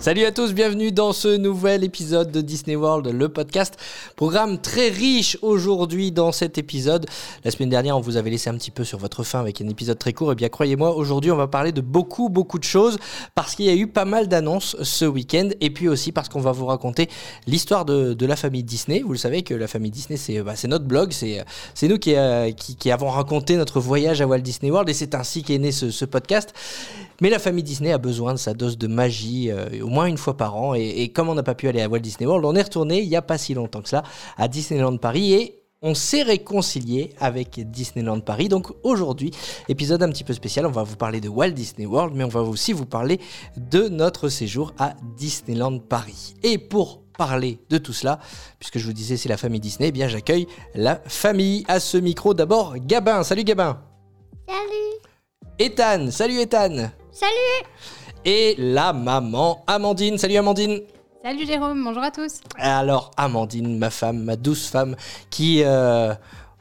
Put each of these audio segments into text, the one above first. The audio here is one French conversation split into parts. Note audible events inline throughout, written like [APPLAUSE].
Salut à tous, bienvenue dans ce nouvel épisode de Disney World, le podcast. Programme très riche aujourd'hui dans cet épisode. La semaine dernière, on vous avait laissé un petit peu sur votre fin avec un épisode très court. Et bien, croyez-moi, aujourd'hui, on va parler de beaucoup, beaucoup de choses parce qu'il y a eu pas mal d'annonces ce week-end. Et puis aussi parce qu'on va vous raconter l'histoire de, la famille Disney. Vous le savez que la famille Disney, c'est bah, notre blog. C'est nous qui, euh, qui, avons raconté notre voyage à Walt Disney World. Et c'est ainsi qu'est né ce, ce, podcast. Mais la famille Disney a besoin de sa dose de magie. Euh, au moins une fois par an. Et, et comme on n'a pas pu aller à Walt Disney World, on est retourné il n'y a pas si longtemps que cela à Disneyland Paris et on s'est réconcilié avec Disneyland Paris. Donc aujourd'hui, épisode un petit peu spécial, on va vous parler de Walt Disney World, mais on va aussi vous parler de notre séjour à Disneyland Paris. Et pour parler de tout cela, puisque je vous disais c'est la famille Disney, eh bien j'accueille la famille à ce micro. D'abord Gabin, salut Gabin. Salut. Ethan, salut Ethan. Salut et la maman Amandine. Salut Amandine. Salut Jérôme, bonjour à tous. Alors Amandine, ma femme, ma douce femme, qui, euh,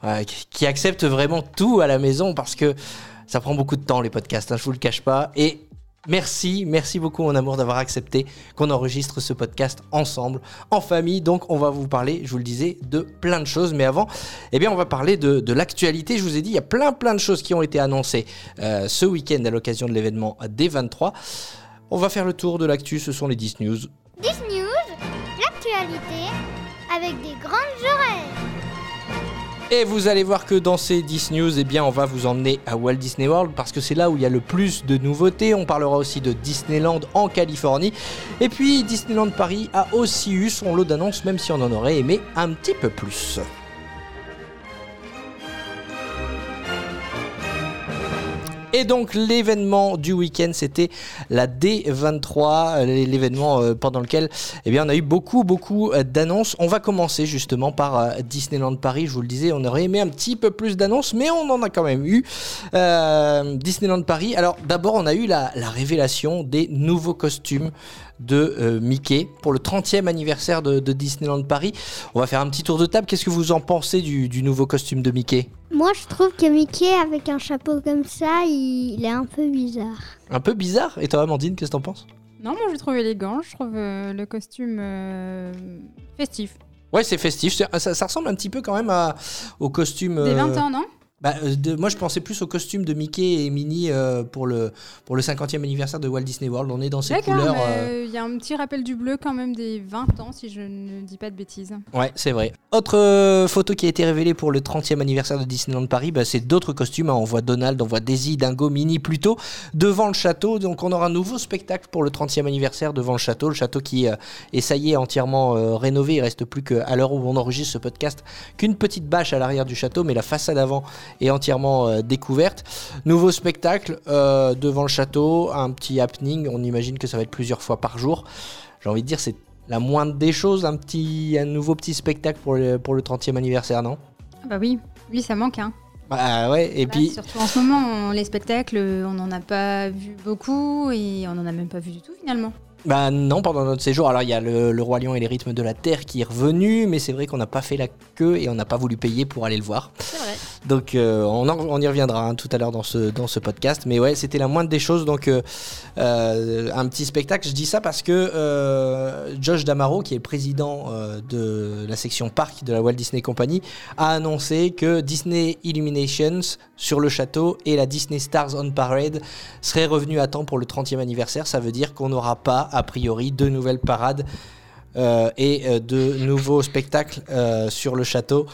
euh, qui accepte vraiment tout à la maison parce que ça prend beaucoup de temps les podcasts, hein, je vous le cache pas. Et Merci, merci beaucoup mon amour d'avoir accepté qu'on enregistre ce podcast ensemble, en famille. Donc on va vous parler, je vous le disais, de plein de choses. Mais avant, eh bien on va parler de, l'actualité. Je vous ai dit, il y a plein plein de choses qui ont été annoncées euh, ce week-end à l'occasion de l'événement D23. On va faire le tour de l'actu, ce sont les 10 news. 10 news, l'actualité Et vous allez voir que dans ces 10 news, eh bien, on va vous emmener à Walt Disney World parce que c'est là où il y a le plus de nouveautés. On parlera aussi de Disneyland en Californie. Et puis Disneyland Paris a aussi eu son lot d'annonces, même si on en aurait aimé un petit peu plus. Et donc l'événement du week-end, c'était la D23, l'événement euh, pendant lequel eh bien, on a eu beaucoup, beaucoup euh, d'annonces. On va commencer justement par euh, Disneyland Paris. Je vous le disais, on aurait aimé un petit peu plus d'annonces, mais on en a quand même eu. Euh, Disneyland Paris. Alors d'abord, on a eu la, révélation des nouveaux costumes de euh, Mickey pour le 30e anniversaire de, de, Disneyland Paris. On va faire un petit tour de table. Qu'est-ce que vous en pensez du, du nouveau costume de Mickey? Moi, je trouve que Mickey, avec un chapeau comme ça, il, il est un peu bizarre. Un peu bizarre? Et toi, Amandine, qu'est-ce que t'en penses? Non, moi, je trouve élégant. Je trouve euh, le costume euh, festif. Ouais, c'est festif. Ça, ça, ressemble un petit peu quand même à, au costume. Des 20 ans, non? Bah, de, moi, je pensais plus au costume de Mickey et Minnie euh, pour, le, pour le 50e anniversaire de Walt Disney World. On est dans ces couleurs. Il euh... y a un petit rappel du bleu quand même des 20 ans, si je ne dis pas de bêtises. Ouais, c'est vrai. Autre euh, photo qui a été révélée pour le 30e anniversaire de Disneyland Paris, bah, c'est d'autres costumes. Hein. On voit Donald, on voit Daisy, Dingo, Minnie plutôt devant le château. Donc, on aura un nouveau spectacle pour le 30e anniversaire devant le château. Le château qui euh, est, ça y est, entièrement rénové. Il reste plus qu'à l'heure où on enregistre ce podcast qu'une petite bâche à l'arrière du château, mais la façade avant est entièrement découverte. Nouveau spectacle euh, devant le château, un petit happening, on imagine que ça va être plusieurs fois par jour. J'ai envie de dire c'est la moindre des choses, un petit un nouveau petit spectacle pour le, pour le 30e anniversaire, non? Ah Bah oui, oui ça manque hein. Bah ouais, et Là, puis surtout en ce moment, on, les spectacles, on n'en a pas vu beaucoup et on n'en a même pas vu du tout finalement. Bah non, pendant notre séjour. Alors il y a le, le, Roi Lion et les rythmes de la Terre qui est revenu, mais c'est vrai qu'on n'a pas fait la queue et on n'a pas voulu payer pour aller le voir. C'est vrai. Donc euh, on, en, on, y reviendra hein, tout à l'heure dans ce, dans ce podcast. Mais ouais, c'était la moindre des choses. Donc euh, euh, un petit spectacle. Je dis ça parce que Josh Damaro, qui est le président de la section parc de la Walt Disney Company, a annoncé que Disney Illuminations sur le château et la Disney Stars on Parade seraient revenus à temps pour le 30e anniversaire. Ça veut dire qu'on n'aura pas a priori de nouvelles parades euh, et euh, de nouveaux spectacles euh, sur le château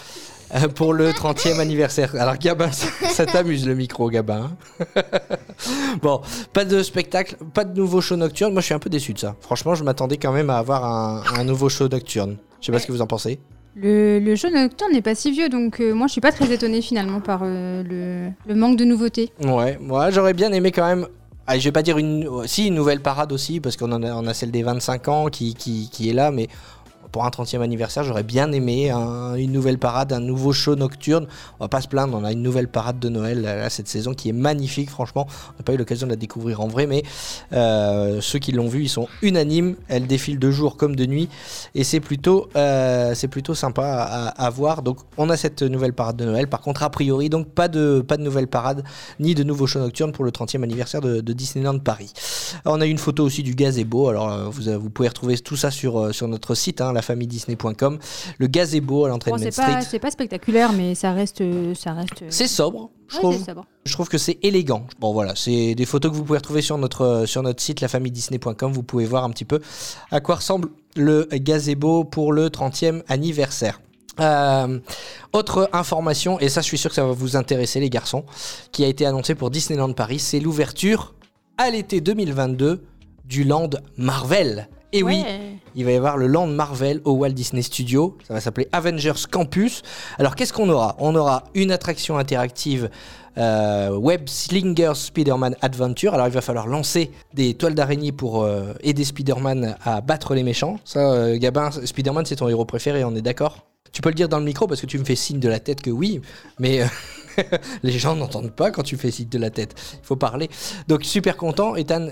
pour le 30e anniversaire. Alors Gabin, ça, ça t'amuse le micro Gabin. hein [LAUGHS] bon, pas de spectacle, pas de nouveau show nocturne. Moi je suis un peu déçu de ça. Franchement, je m'attendais quand même à avoir un, un nouveau show nocturne. Je sais pas ce que vous en pensez. Le, le show nocturne n'est pas si vieux, donc euh, moi je suis pas très étonnée finalement par euh, le, le, manque de nouveautés. Ouais, moi j'aurais bien aimé quand même. Ah, je vais pas dire une, si une nouvelle parade aussi, parce qu'on a, on a celle des 25 ans qui, qui, qui est là, mais pour un 30e anniversaire, j'aurais bien aimé un- une nouvelle parade, un nouveau show nocturne. On va pas se plaindre, on a une nouvelle parade de Noël cette saison qui est magnifique, franchement. On n'a pas eu l'occasion de la découvrir en vrai, mais euh, ceux qui l'ont vue, ils sont unanimes. Elle défile de jour comme de nuit, et c'est plutôt, euh, plutôt sympa à, voir. Donc, on a cette nouvelle parade de Noël. Par contre, a priori, donc pas de, pas de nouvelle parade ni de nouveaux shows nocturnes pour le 30e anniversaire de, de Disneyland Paris. On a une photo aussi du gazebo. Alors, euh, vous, vous pouvez retrouver tout ça sur, sur notre site, hein, lafamilledisney.com. Le gazebo à l'entrée Bon, de Main Street. c'est pas spectaculaire, mais ça reste. euh, Ça reste C'est sobre, je Ouais, trouve. Je trouve que c'est élégant. Bon voilà, c'est des photos que vous pouvez retrouver sur notre, euh, sur notre site lafamilledisney.com. Vous pouvez voir un petit peu à quoi ressemble le gazebo pour le 30e anniversaire. Euh, autre information, et ça je suis sûr que ça va vous intéresser les garçons, qui a été annoncé pour Disneyland Paris, c'est l'ouverture à l'été 2022 du Land Marvel. Et oui. Il va y avoir le Land Marvel au Walt Disney Studio. Ça va s'appeler Avengers Campus. Alors, qu'est-ce qu'on aura? On aura une attraction interactive euh, Web Slinger Spider-Man Adventure. Alors, il va falloir lancer des toiles d'araignée pour euh, aider Spider-Man à battre les méchants. Ça, euh, Gabin, Spider-Man, c'est ton héros préféré, on est d'accord? Tu peux le dire dans le micro parce que tu me fais signe de la tête que oui, mais. [LAUGHS] Les gens n'entendent pas quand tu fais signe de la tête. Il faut parler. Donc super content. Ethan,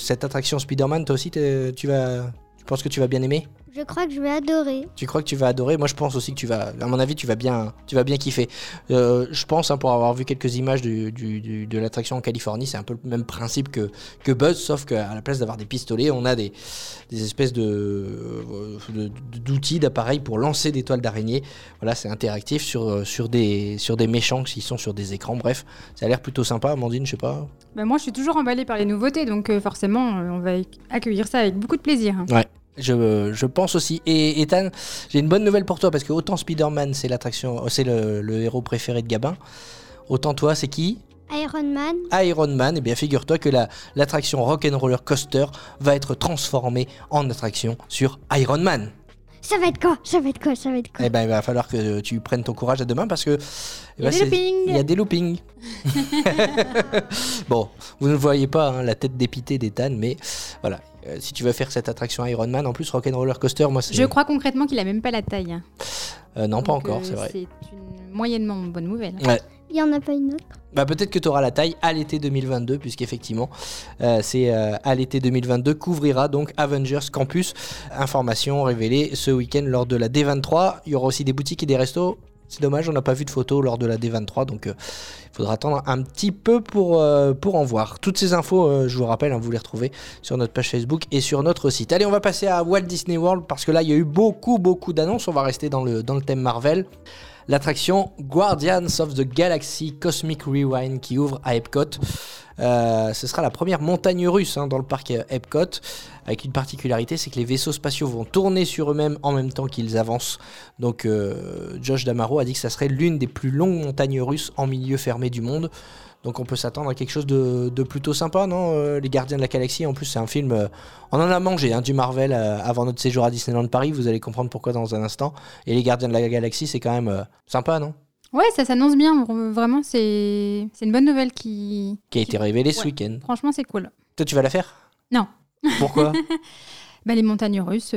cette attraction Spider-Man, toi aussi, tu vas, penses que tu vas bien aimer Je crois que je vais adorer. Tu crois que tu vas adorer? Moi, je pense aussi que tu vas, à mon avis, tu vas bien, tu vas bien kiffer. Euh, je pense, hein, pour avoir vu quelques images du- du- du- de l'attraction en Californie, c'est un peu le même principe que, que Buzz, sauf qu'à la place d'avoir des pistolets, on a des, des espèces de, euh, de- d'outils, d'appareils pour lancer des toiles d'araignée. Voilà, c'est interactif sur, euh, sur, des, sur des méchants qui sont sur des écrans. Bref, ça a l'air plutôt sympa. Amandine, je sais pas. Bah, moi, je suis toujours emballée par les nouveautés, donc euh, forcément, euh, on va ac- accueillir ça avec beaucoup de plaisir. hein. Je, je pense aussi. Et Ethan, j'ai une bonne nouvelle pour toi parce que autant Spider-Man, c'est l'attraction, c'est le, le héros préféré de Gabin. Autant toi, c'est qui? Iron Man, Iron Man. Et bien, figure-toi que la- l'attraction Rock'n'Roller Coaster va être transformée en attraction sur Iron Man. ça va être quoi? Ça va être quoi? Ça va être quoi? Eh ben, il va falloir que tu prennes ton courage à demain parce que Il y a eh des c'est- loopings. il y a des loopings. [LAUGHS] [LAUGHS] bon, vous ne voyez pas hein, la tête dépitée d'Ethan, mais voilà. Euh, si tu veux faire cette attraction Iron Man, en plus Rock'n'Roller Coaster, moi c'est. Je crois concrètement qu'il a même pas la taille. Euh, non, pas Donc, encore, euh, c'est vrai. C'est une moyennement bonne nouvelle. Ouais. Il n'y en a pas une autre? Bah peut-être que tu auras la taille à l'été 2022, puisqu'effectivement, euh, c'est euh, à l'été 2022 qu'ouvrira donc Avengers Campus. Information révélée ce week-end lors de la D23. Il y aura aussi des boutiques et des restos. C'est dommage, on n'a pas vu de photos lors de la D23, donc euh, il faudra attendre un petit peu pour, euh, en voir. Toutes ces infos, euh, je vous rappelle, hein, vous les retrouvez sur notre page Facebook et sur notre site. Allez, on va passer à Walt Disney World parce que là, il y a eu beaucoup, beaucoup d'annonces. On va rester dans le thème Marvel l'attraction Guardians of the Galaxy Cosmic Rewind qui ouvre à Epcot. Euh, ce sera la première montagne russe hein, dans le parc Epcot, avec une particularité, c'est que les vaisseaux spatiaux vont tourner sur eux-mêmes en même temps qu'ils avancent. Donc euh, Josh Damaro a dit que ça serait l'une des plus longues montagnes russes en milieu fermé du monde. Donc on peut s'attendre à quelque chose de, de plutôt sympa, non euh, Les Gardiens de la Galaxie, en plus c'est un film, euh, on en a mangé hein, du Marvel euh, avant notre séjour à Disneyland Paris, vous allez comprendre pourquoi dans un instant. Et les Gardiens de la Galaxie, c'est quand même euh, sympa, non? Ouais, ça s'annonce bien. vr- Vraiment, c'est une bonne nouvelle qui. Qui a été révélé ce Ouais. week-end. Franchement, c'est cool. Toi, tu vas la faire? Non. Pourquoi? [LAUGHS] Bah, les montagnes russes.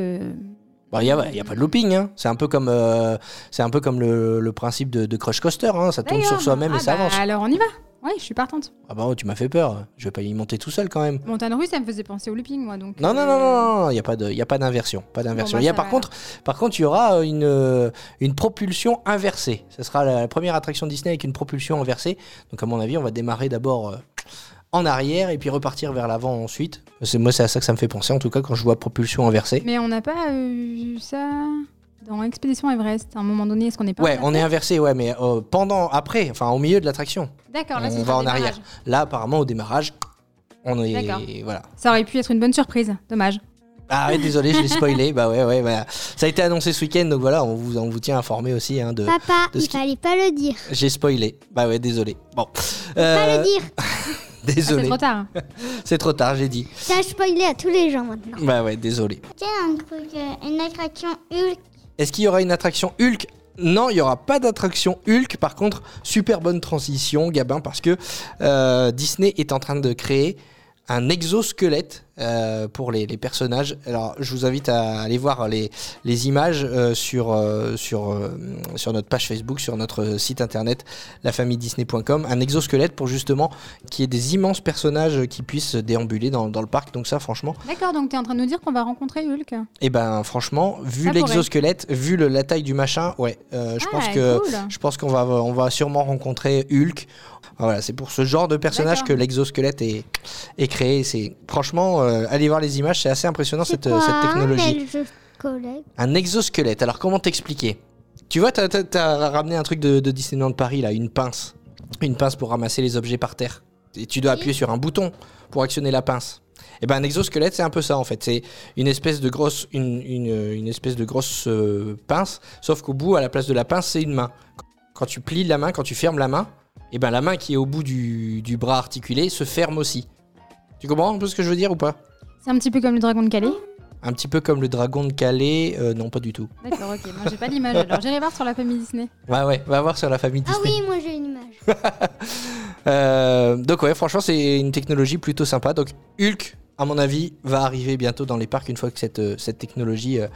Euh, Il n'y a, y a pas de looping, hein. c'est un peu comme, euh, c'est un peu comme le, le principe de, de Crush Coaster, hein. ça tourne sur soi-même ah et ça bah, avance. Alors, on y va. Ouais, je suis partante. Ah bah oh, tu m'as fait peur, je vais pas y monter tout seul quand même. Montagne russe, ça me faisait penser au looping, moi. Donc, Non, non, non, euh, non, il n'y a pas d'inversion. Pas d'inversion. bah, Il y a par va contre, par contre, il y aura euh, une, euh, une propulsion inversée. Ce sera la, la première attraction Disney avec une propulsion inversée. Donc à mon avis, on va démarrer d'abord euh, en arrière et puis repartir vers l'avant ensuite. C'est moi, c'est à ça que ça me fait penser. En tout cas, quand je vois propulsion inversée. Mais on n'a pas euh, vu ça dans Expédition Everest. À un moment donné, est-ce qu'on est pas Ouais, on est inversé ouais, mais euh, pendant, après, enfin au milieu de l'attraction. D'accord, là, on c'est va sur en démarrage. arrière. Là, apparemment, au démarrage, on est, D'accord. voilà. Ça aurait pu être une bonne surprise. Dommage. Ah ouais, désolé, je l'ai [LAUGHS] spoilé. bah ouais, ouais, voilà. Ça a été annoncé ce week-end, donc voilà, on vous, on vous tient informé aussi hein, de. Papa, de ce il qui- fallait pas le dire. J'ai spoilé. Bah ouais, désolé. Bon. Pas Euh, le dire. [LAUGHS] [LAUGHS] Ah, c'est désolé. trop tard. [LAUGHS] C'est trop tard, j'ai dit. Ça a spoilé à tous les gens maintenant. Bah ouais, désolé. Tiens, un truc, euh, une attraction Hulk. Est-ce qu'il y aura une attraction Hulk? Non, il n'y aura pas d'attraction Hulk. Par contre, super bonne transition, Gabin, parce que euh, Disney est en train de créer un exosquelette euh, pour les, les personnages. Alors, je vous invite à aller voir les, les images euh, sur, euh, sur, sur notre page Facebook, sur notre site internet, lafamille-disney.com. Un exosquelette pour justement qu'il y ait des immenses personnages qui puissent déambuler dans, dans le parc. Donc, ça, franchement, D'accord, donc tu es en train de nous dire qu'on va rencontrer Hulk. et ben, franchement, vu l'exosquelette, vu le, la taille du machin, ouais, je Ah, pense que. cool. Je pense qu'on va, on va sûrement rencontrer Hulk. Voilà, c'est pour ce genre de personnage que l'exosquelette est, est créé. C'est franchement, euh, allez voir les images, c'est assez impressionnant cette, quoi cette un technologie. exosquelette? Un exosquelette. Alors comment t'expliquer? Tu vois, t'as as, ramené un truc de, de Disneyland Paris là, une pince, une pince pour ramasser les objets par terre. Et tu dois appuyer sur un bouton pour actionner la pince. Et ben un exosquelette, c'est un peu ça en fait. C'est une espèce de grosse, une, une- une espèce de grosse euh, pince, sauf qu'au bout, à la place de la pince, c'est une main. Quand tu plies la main, quand tu fermes la main, et ben la main qui est au bout du, du bras articulé se ferme aussi. Tu comprends un peu ce que je veux dire ou pas? C'est un petit peu comme le dragon de Calais. Un petit peu comme le dragon de Calais, euh, non pas du tout. D'accord, ok. Moi, j'ai pas l'image. [LAUGHS] Alors, j'irai voir sur la famille Disney. Ouais ouais, va voir sur la famille Ah Disney. oui, moi j'ai une image. [LAUGHS] Euh, donc ouais, franchement, c'est une technologie plutôt sympa. Donc Hulk, à mon avis, va arriver bientôt dans les parcs une fois que cette, euh, cette technologie euh,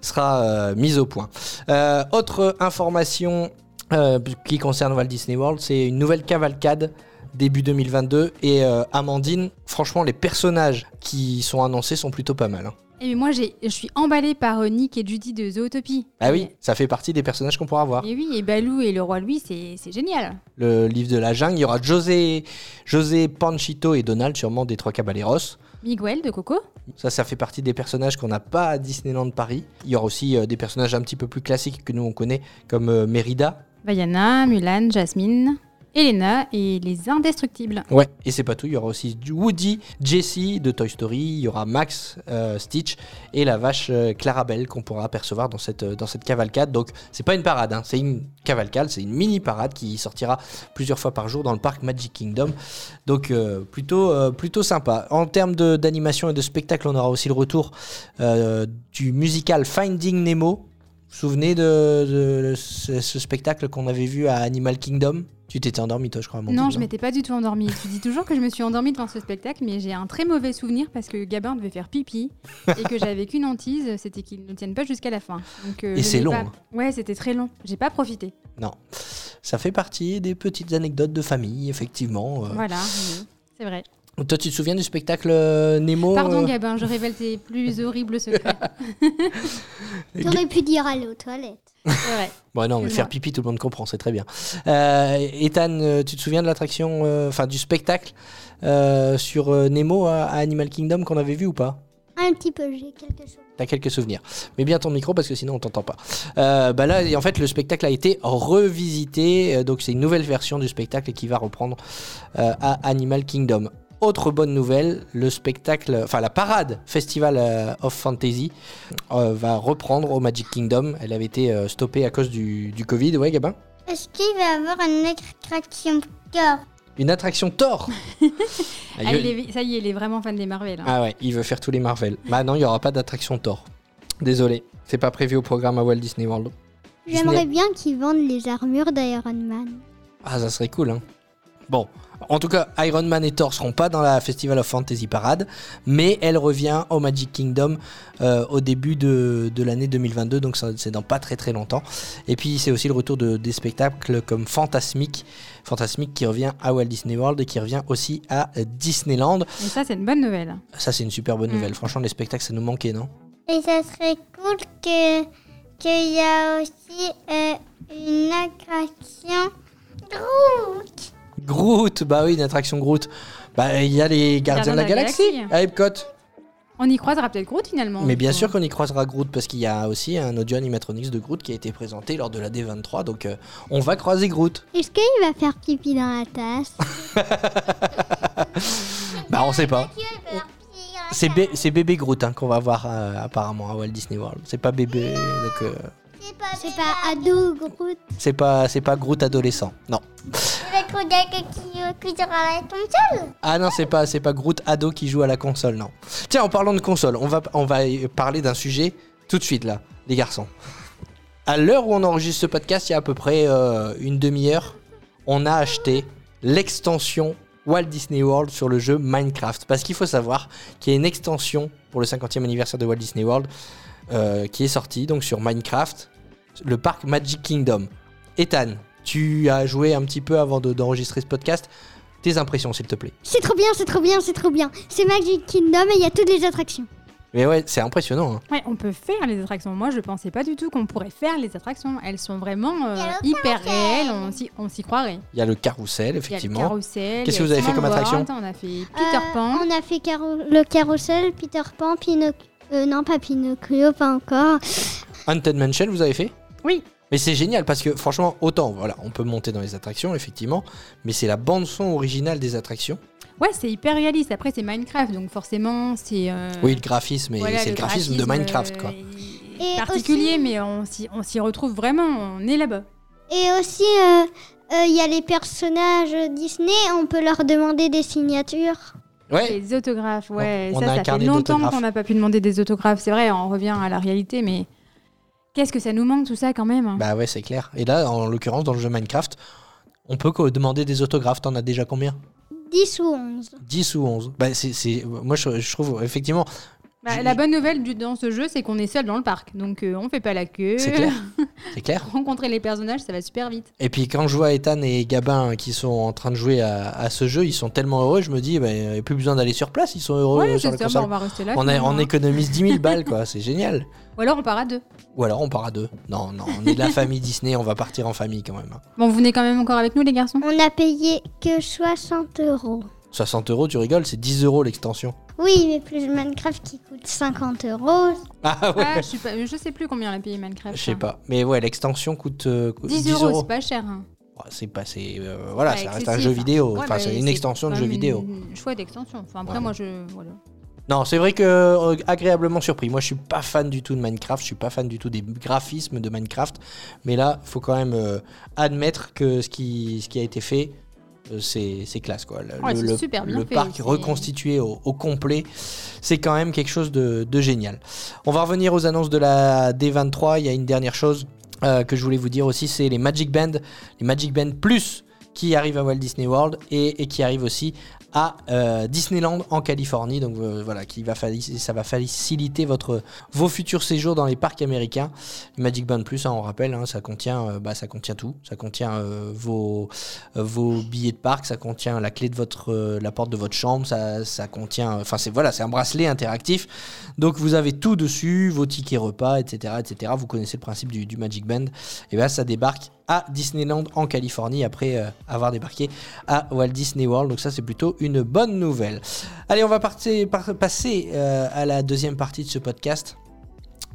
sera euh, mise au point. Euh, autre information euh, qui concerne Walt Disney World, c'est une nouvelle cavalcade début 2022 et euh, Amandine, franchement, les personnages qui sont annoncés sont plutôt pas mal. hein. Et mais moi, je suis emballée par euh, Nick et Judy de Zootopie. Ah oui, ça fait partie des personnages qu'on pourra voir. Et oui, et Balou et le roi Louis, c'est c'est génial. Le livre de la jungle, il y aura José, José Panchito et Donald, sûrement des trois caballeros. Miguel de Coco. Ça, ça fait partie des personnages qu'on n'a pas à Disneyland Paris. Il y aura aussi euh, des personnages un petit peu plus classiques que nous on connaît, comme euh, Mérida. Vaiana, Mulan, Jasmine, Elena et les Indestructibles. Ouais, et c'est pas tout. Il y aura aussi Woody, Jessie de Toy Story. Il y aura Max, euh, Stitch et la vache euh, Clarabelle qu'on pourra apercevoir dans cette, euh, dans cette cavalcade. Donc, c'est pas une parade, hein, c'est une cavalcade, c'est une mini parade qui sortira plusieurs fois par jour dans le parc Magic Kingdom. Donc, plutôt, plutôt sympa. En termes d'animation et de spectacle, on aura aussi le retour du musical Finding Nemo. Vous vous souvenez de, de ce, ce spectacle qu'on avait vu à Animal Kingdom? Tu t'étais endormi, toi, je crois. Non, je m'étais pas du tout endormie. Tu dis toujours que je me suis endormie devant ce spectacle, mais j'ai un très mauvais souvenir parce que Gabin devait faire pipi et que j'avais qu'une hantise, c'était qu'il ne tienne pas jusqu'à la fin. Donc, euh, Et c'est long, pas- hein. Ouais, c'était très long. J'ai pas profité. Non. Ça fait partie des petites anecdotes de famille, effectivement. euh. Voilà, oui, c'est vrai. Toi, tu te souviens du spectacle euh, Nemo Pardon, euh, Gabin, je révèle tes plus horribles secrets. [LAUGHS] T'aurais pu dire aller aux toilettes. [LAUGHS] Vrai. Bon, non, mais faire pipi, tout le monde comprend, c'est très bien. Euh, Ethan, euh, tu te souviens de l'attraction, euh, enfin du spectacle euh, sur Nemo à, à Animal Kingdom qu'on avait vu ou pas? Un petit peu, j'ai quelque chose. T'as quelques souvenirs. Mets bien ton micro parce que sinon on t'entend pas. Euh, bah là, en fait, le spectacle a été revisité. donc c'est une nouvelle version du spectacle qui va reprendre euh, à Animal Kingdom. Autre bonne nouvelle, le spectacle, enfin la parade Festival euh, of Fantasy euh, va reprendre au Magic Kingdom. Elle avait été euh, stoppée à cause du, du Covid. Ouais, Gabin? Est-ce qu'il va y avoir une attraction cœur Une attraction Thor? Ah, il- il est- ça y est, il est vraiment fan des Marvel. hein. Ah ouais, il veut faire tous les Marvel. Bah non, il n'y aura pas d'attraction Thor. Désolé, c'est pas prévu au programme à Walt Disney World. J'aimerais bien qu'ils vendent les armures d'Iron Man. Ah, ça serait cool, hein. Bon, en tout cas, Iron Man et Thor seront pas dans la Festival of Fantasy Parade, mais elle revient au Magic Kingdom euh, au début de, de l'année 2022, donc c'est dans pas très très longtemps. Et puis c'est aussi le retour de, des spectacles comme Fantasmic, Fantasmic qui revient à Walt Disney World et qui revient aussi à Disneyland. Et ça, c'est une bonne nouvelle. Ça c'est une super bonne Mm. nouvelle. Franchement, les spectacles ça nous manquait, non? Et ça serait cool que qu'il y a aussi euh, une attraction Groot. Groot, bah oui, une attraction Groot. Bah il y a les Gardiens de la, Galaxie, à Epcot. On y croisera peut-être Groot finalement. Mais bien sûr qu'on y croisera Groot parce qu'il y a aussi un audio animatronics de Groot qui a été présenté lors de la D23, donc euh, on va croiser Groot. Est-ce qu'il va faire pipi dans la tasse? [LAUGHS] Bah on sait pas. C'est bé- c'est bébé Groot hein, qu'on va voir euh, apparemment à Walt Disney World. C'est pas bébé, donc euh, C'est pas ado Groot. c'est pas c'est pas Groot adolescent. Non. Le qui, qui sera la console. Ah non, c'est pas c'est pas Groot ado qui joue à la console, non. Tiens, en parlant de console, on va on va parler d'un sujet tout de suite là, les garçons. À l'heure où on enregistre ce podcast, il y a à peu près euh, une demi-heure, on a acheté l'extension Walt Disney World sur le jeu Minecraft. Parce qu'il faut savoir qu'il y a une extension pour le 50e anniversaire de Walt Disney World euh, qui est sortie donc sur Minecraft, le parc Magic Kingdom. Ethan, tu as joué un petit peu avant de- d'enregistrer ce podcast. Tes impressions, s'il te plaît. C'est trop bien, c'est trop bien, c'est trop bien. C'est Magic Kingdom et il y a toutes les attractions. Mais ouais, c'est impressionnant. hein. Ouais, on peut faire les attractions. Moi, je pensais pas du tout qu'on pourrait faire les attractions. Elles sont vraiment euh, hyper réelles. On s'y, on s'y croirait. Il y a le carrousel, Il y a le effectivement. carrousel. Qu'est-ce que vous avez fait comme attraction On a fait Peter Euh, Pan. On a fait caro- le carrousel, Peter Pan, Pinocchio. Euh, non, pas Pinocchio, pas encore. Haunted Mansion, vous avez fait? Oui. Mais c'est génial parce que franchement, autant, voilà, on peut monter dans les attractions, effectivement, mais c'est la bande-son originale des attractions. Ouais, c'est hyper réaliste. Après, c'est Minecraft, donc forcément, c'est. euh, Oui, le graphisme, voilà, c'est le, graphisme, de Minecraft, euh, quoi. est Et particulier, aussi- mais on s'y, on s'y retrouve vraiment. On est là-bas. Et aussi, euh, euh, il y a les personnages Disney, on peut leur demander des signatures. Ouais, Les autographes, ouais. On- on a ça, fait longtemps qu'on n'a pas pu demander des autographes. C'est vrai, on revient à la réalité, mais qu'est-ce que ça nous manque tout ça quand même? Bah ouais, c'est clair. Et là, en l'occurrence, dans le jeu Minecraft, on peut demander des autographes. T'en as déjà combien? 10 ou 11. 10 ou 11 bah, c'est, c'est- Moi, je, je trouve, effectivement, Bah, La bonne nouvelle du- dans ce jeu, c'est qu'on est seul dans le parc. Donc euh, on fait pas la queue. c'est clair. [LAUGHS] C'est clair. Rencontrer les personnages, ça va super vite. Et puis quand je vois Ethan et Gabin qui sont en train de jouer à, à ce jeu, ils sont tellement heureux, je me dis, bah, il n'y a plus besoin d'aller sur place, ils sont heureux ouais, sur la ça, bah, on va rester là. on, a- finalement, on économise 10 000 [LAUGHS] balles, quoi, c'est génial. Ou alors on part à deux. Ou alors on part à deux. Non, non, on est de la famille Disney, on va partir en famille quand même. Bon, vous venez quand même encore avec nous, les garçons? On a payé que 60 euros. 60 euros, tu rigoles, c'est 10 euros l'extension. Oui, mais plus Minecraft qui coûte 50 euros. [LAUGHS] Ah ouais, je, suis pas- je sais plus combien on a payé Minecraft. je sais hein. pas. Mais ouais, l'extension coûte, euh, coûte 10, euros, c'est pas cher. hein. C'est pas, c'est, euh, voilà, ça reste un jeu vidéo. Ouais, enfin, bah, c'est une extension de jeu vidéo. Une chouette extension. Enfin, après, Ouais. moi, je. Voilà. Non, c'est vrai que euh, agréablement surpris. Moi, je suis pas fan du tout de Minecraft. Je suis pas fan du tout des graphismes de Minecraft. Mais là, il faut quand même euh, admettre que ce qui, ce qui a été fait, c'est c'est classe quoi. Le, Ouais, le- c'est le- super bien le fait, parc c'est- reconstitué au, au complet, c'est quand même quelque chose de, de génial. On va revenir aux annonces de la D23. Il y a une dernière chose euh, que je voulais vous dire aussi, c'est les Magic Band, les Magic Band Plus qui arrivent à Walt Disney World et, et qui arrivent aussi à euh, Disneyland en Californie. Donc euh, voilà, qui va ça va faciliter votre, vos futurs séjours dans les parcs américains. Magic Band Plus, hein, on rappelle, hein, ça, contient, euh, bah, ça contient tout. Ça contient euh, vos, vos billets de parc, ça contient la clé de votre, la porte de votre chambre, ça, ça contient, enfin c'est voilà, c'est un bracelet interactif. Donc vous avez tout dessus, vos tickets repas, etc., etc. Vous connaissez le principe du, du Magic Band. Et bien ça débarque à Disneyland en Californie après euh, avoir débarqué à Walt Disney World. Donc ça c'est plutôt une bonne nouvelle. Allez, on va partir- par- passer euh, à la deuxième partie de ce podcast.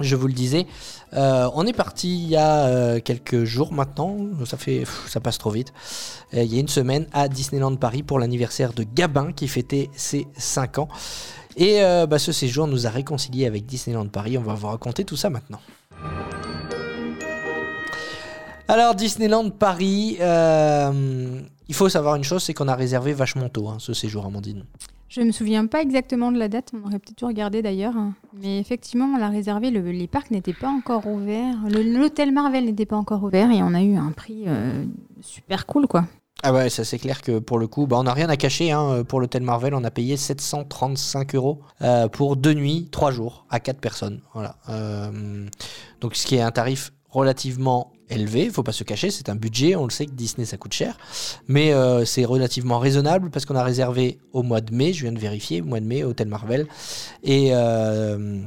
Je vous le disais, euh, on est parti il y a quelques jours maintenant, ça fait, ça passe trop vite. Il y a une semaine à Disneyland Paris pour l'anniversaire de Gabin qui fêtait ses 5 ans. Et bah, ce séjour nous a réconciliés avec Disneyland Paris. On va vous raconter tout ça maintenant. Alors Disneyland Paris, euh, il faut savoir une chose, c'est qu'on a réservé vachement tôt hein, ce séjour, Amandine. Je me souviens pas exactement de la date, on aurait peut-être dû regarder d'ailleurs. hein. Mais effectivement, on l'a réservé, le- les parcs n'étaient pas encore ouverts. L'hôtel Marvel n'était pas encore ouvert et on a eu un prix euh, super cool quoi. Ah ouais, ça c'est clair que pour le coup, bah, on n'a rien à cacher. hein. Pour l'hôtel Marvel, on a payé 735 euros euh, pour deux nuits, trois jours, à quatre personnes. Voilà. Euh, donc ce qui est un tarif relativement élevé, faut pas se cacher, c'est un budget, on le sait que Disney ça coûte cher, mais euh, c'est relativement raisonnable parce qu'on a réservé au mois de mai, je viens de vérifier, au mois de mai, Hôtel Marvel, et euh,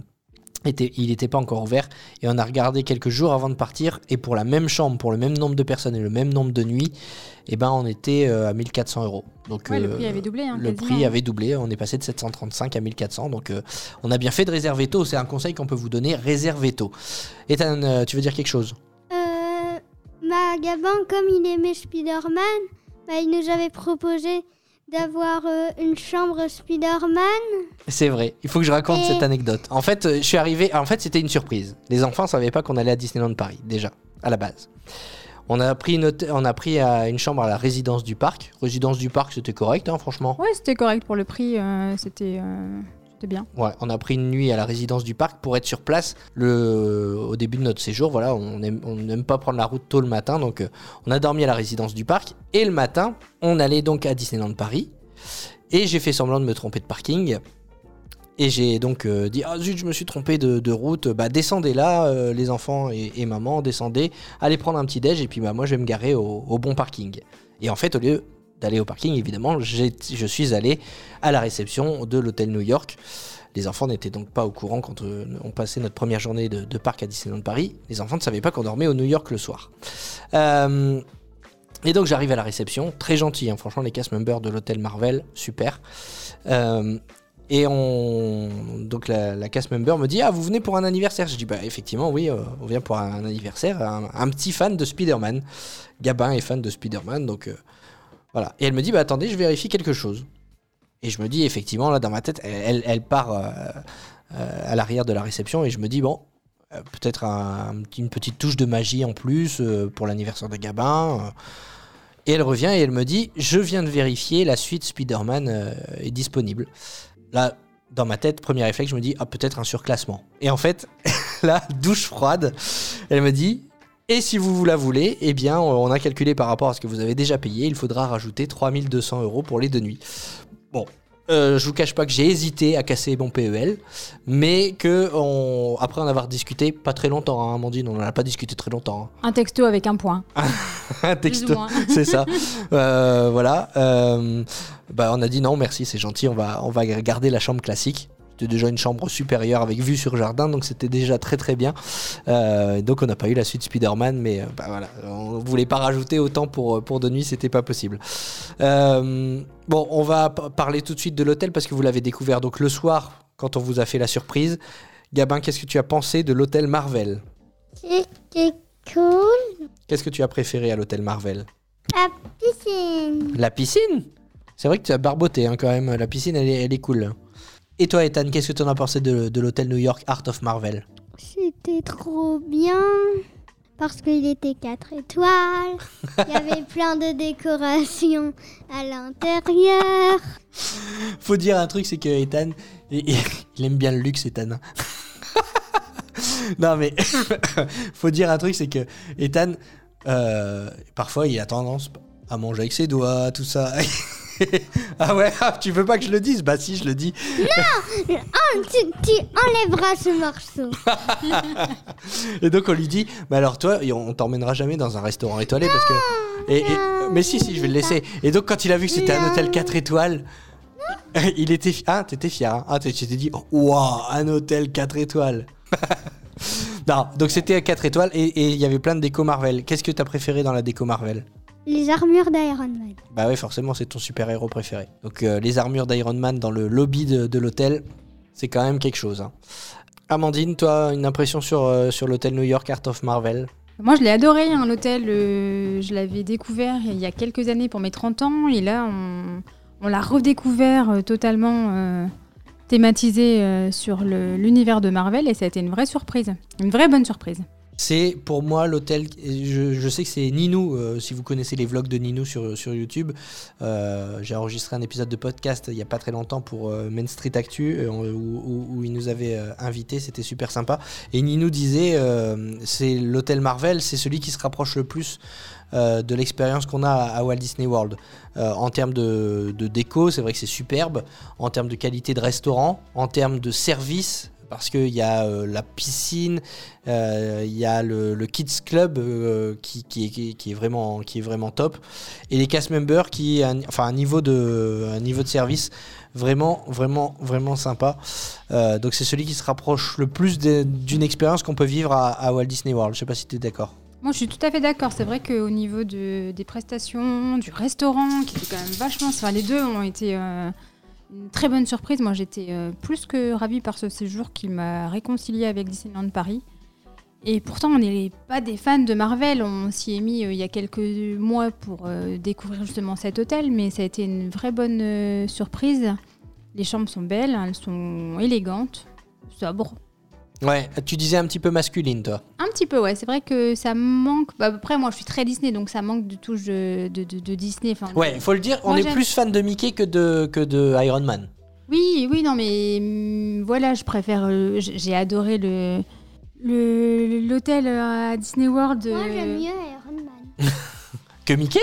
était, il n'était pas encore ouvert, et on a regardé quelques jours avant de partir, et pour la même chambre, pour le même nombre de personnes et le même nombre de nuits, eh ben on était euh, à 1400 euros. Donc Ouais, le prix avait doublé. hein, le prix avait doublé, on est passé de 735 à 1400, donc euh, on a bien fait de réserver tôt. C'est un conseil qu'on peut vous donner, réservez tôt. Ethan, tu veux dire quelque chose? Gabin, comme il aimait Spider-Man, bah, il nous avait proposé d'avoir euh, une chambre Spider-Man. C'est vrai, il faut que je raconte Et- cette anecdote. En fait, euh, je suis arrivé, en fait c'était une surprise. Les enfants ne savaient pas qu'on allait à Disneyland Paris, déjà, à la base. On a pris une, hôte- on a pris euh, une chambre à la résidence du parc. Résidence du parc, c'était correct, hein, franchement. Ouais, c'était correct pour le prix, euh, c'était c'était bien. Ouais, on a pris une nuit à la résidence du parc pour être sur place le, au début de notre séjour. Voilà, on n'aime pas prendre la route tôt le matin, donc euh, on a dormi à la résidence du parc. Et le matin, on allait donc à Disneyland Paris. Et j'ai fait semblant de me tromper de parking. Et j'ai donc euh, dit Ah zut, je me suis trompé de, route. Bah, descendez là, euh, les enfants et, maman, descendez, allez prendre un petit déj. Et puis, bah, moi, je vais me garer au bon parking. Et en fait, au lieu d'aller au parking, évidemment, je suis allé à la réception de l'hôtel New York. Les enfants n'étaient donc pas au courant quand euh, on passait notre première journée de, parc à Disneyland Paris. Les enfants ne savaient pas qu'on dormait au New York le soir. Euh, et donc j'arrive à la réception, très gentil, hein, franchement les cast members de l'hôtel Marvel, super. Euh, et on, donc la, la cast member me dit ah vous venez pour un anniversaire? Je dis bah effectivement oui, on vient pour un anniversaire. Un, petit fan de Spider-Man. Gabin est fan de Spider-Man donc voilà. Et elle me dit bah attendez je vérifie quelque chose. Et je me dis effectivement là dans ma tête elle, part euh, euh, à l'arrière de la réception et je me dis bon euh, peut-être une petite touche de magie en plus pour l'anniversaire de Gabin. Et elle revient et elle me dit Je viens de vérifier, la suite Spider-Man est disponible. Là, dans ma tête, premier réflexe, je me dis Ah, peut-être un surclassement. Et en fait, [LAUGHS] là, douche froide, elle me dit Et si vous la voulez, eh bien, on a calculé par rapport à ce que vous avez déjà payé, il faudra rajouter 3200 euros pour les deux nuits. Bon. euh, je vous cache pas que j'ai hésité à casser mon PEL, mais que on- après en avoir discuté pas très longtemps, hein, Amandine, on n'en a pas discuté très longtemps. hein Un texto avec un point. [LAUGHS] un texto. [LAUGHS] c'est ça. Euh, voilà. Euh, bah, on a dit non, merci, c'est gentil, on va, on va garder la chambre classique. C'était déjà une chambre supérieure avec vue sur jardin, donc c'était déjà très très bien. Euh, donc on n'a pas eu la suite Spider-Man, mais euh, bah, voilà, on voulait pas rajouter autant pour, pour de nuit, c'était pas possible. Euh, bon, on va parler tout de suite de l'hôtel parce que vous l'avez découvert donc le soir quand on vous a fait la surprise. Gabin, qu'est-ce que tu as pensé de l'hôtel Marvel? C'était cool. Qu'est-ce que tu as préféré à l'hôtel Marvel? La piscine. La piscine? C'est vrai que tu as barboté hein, quand même. La piscine, elle est, elle est cool. Et toi, Ethan, qu'est-ce que tu en as pensé de, de l'hôtel New York Art of Marvel? C'était trop bien. Parce qu'il était 4 étoiles. [LAUGHS] Il y avait plein de décorations à l'intérieur. Faut dire un truc, c'est que Ethan, il, il aime bien le luxe, Ethan. non, mais [LAUGHS] faut dire un truc, c'est que Ethan, euh, parfois, il a tendance à manger avec ses doigts, tout ça. [LAUGHS] ah ouais, ah, tu veux pas que je le dise? Bah si, je le dis. Oh, tu, tu enlèveras ce morceau. [LAUGHS] Et donc on lui dit, bah alors toi, on t'emmènera jamais dans un restaurant étoilé parce que. Et, et- mais si, si, je vais le laisser. Et donc quand il a vu que c'était un hôtel 4 étoiles, [LAUGHS] il était. Ah, t'étais fier. Hein ah, tu t'es dit, waouh, un hôtel 4 étoiles. non, donc c'était à 4 étoiles et et il y avait plein de déco Marvel. Qu'est-ce que t'as préféré dans la déco Marvel? Les armures d'Iron Man. Bah oui, forcément, c'est ton super-héros préféré. Donc euh, les armures d'Iron Man dans le lobby de, de l'hôtel, c'est quand même quelque chose. hein. Amandine, toi, une impression sur, euh, sur l'hôtel New York Art of Marvel? Moi, je l'ai adoré, hein, l'hôtel. euh, je l'avais découvert il y a quelques années pour mes 30 ans. Et là, on, on l'a redécouvert euh, totalement euh, thématisé euh, sur l'univers de Marvel. Et ça a été une vraie surprise. Une vraie bonne surprise. C'est pour moi l'hôtel. Je, sais que c'est Ninou, euh, si vous connaissez les vlogs de Ninou sur, YouTube. Euh, J'ai enregistré un épisode de podcast il n'y a pas très longtemps pour euh, Main Street Actu où, il nous avait invités, c'était super sympa. Et Ninou disait c'est l'hôtel Marvel, c'est celui qui se rapproche le plus de l'expérience qu'on a à, Walt Disney World. En termes de déco, c'est vrai que c'est superbe. En termes de qualité de restaurant, en termes de service, parce qu'il y a euh, la piscine, euh, il y a le, Kids Club euh, qui, est- vraiment, qui est vraiment top. Et les cast members qui un, enfin, un, niveau de, un niveau de service vraiment, vraiment, vraiment sympa. Donc c'est celui qui se rapproche le plus d'une expérience qu'on peut vivre à, Walt Disney World. Je sais pas si tu es d'accord. Moi, je suis tout à fait d'accord. C'est vrai qu'au niveau de, des prestations, du restaurant, qui était quand même vachement. Enfin, les deux ont été une très bonne surprise. Moi, j'étais euh, plus que ravie par ce séjour qui m'a réconcilié avec Disneyland Paris. Et pourtant, on n'est pas des fans de Marvel. On s'y est mis euh, il y a quelques mois pour euh, découvrir justement cet hôtel, mais ça a été une vraie bonne surprise. Les chambres sont belles, elles sont élégantes, sobres. Ouais, tu disais un petit peu masculine, toi. Un petit peu, ouais. C'est vrai que ça manque. Bah, après, moi, je suis très Disney, donc ça manque de touche de, de, de- de Disney. Enfin, Ouais, il faut le dire, on Moi, est plus fan de Mickey que de, que de Iron Man. Oui, oui, non, mais hum, voilà, je préfère. euh, J'ai adoré le le- l'hôtel à Disney World. Moi, euh, j'aime mieux Iron Man. [LAUGHS] Que Mickey?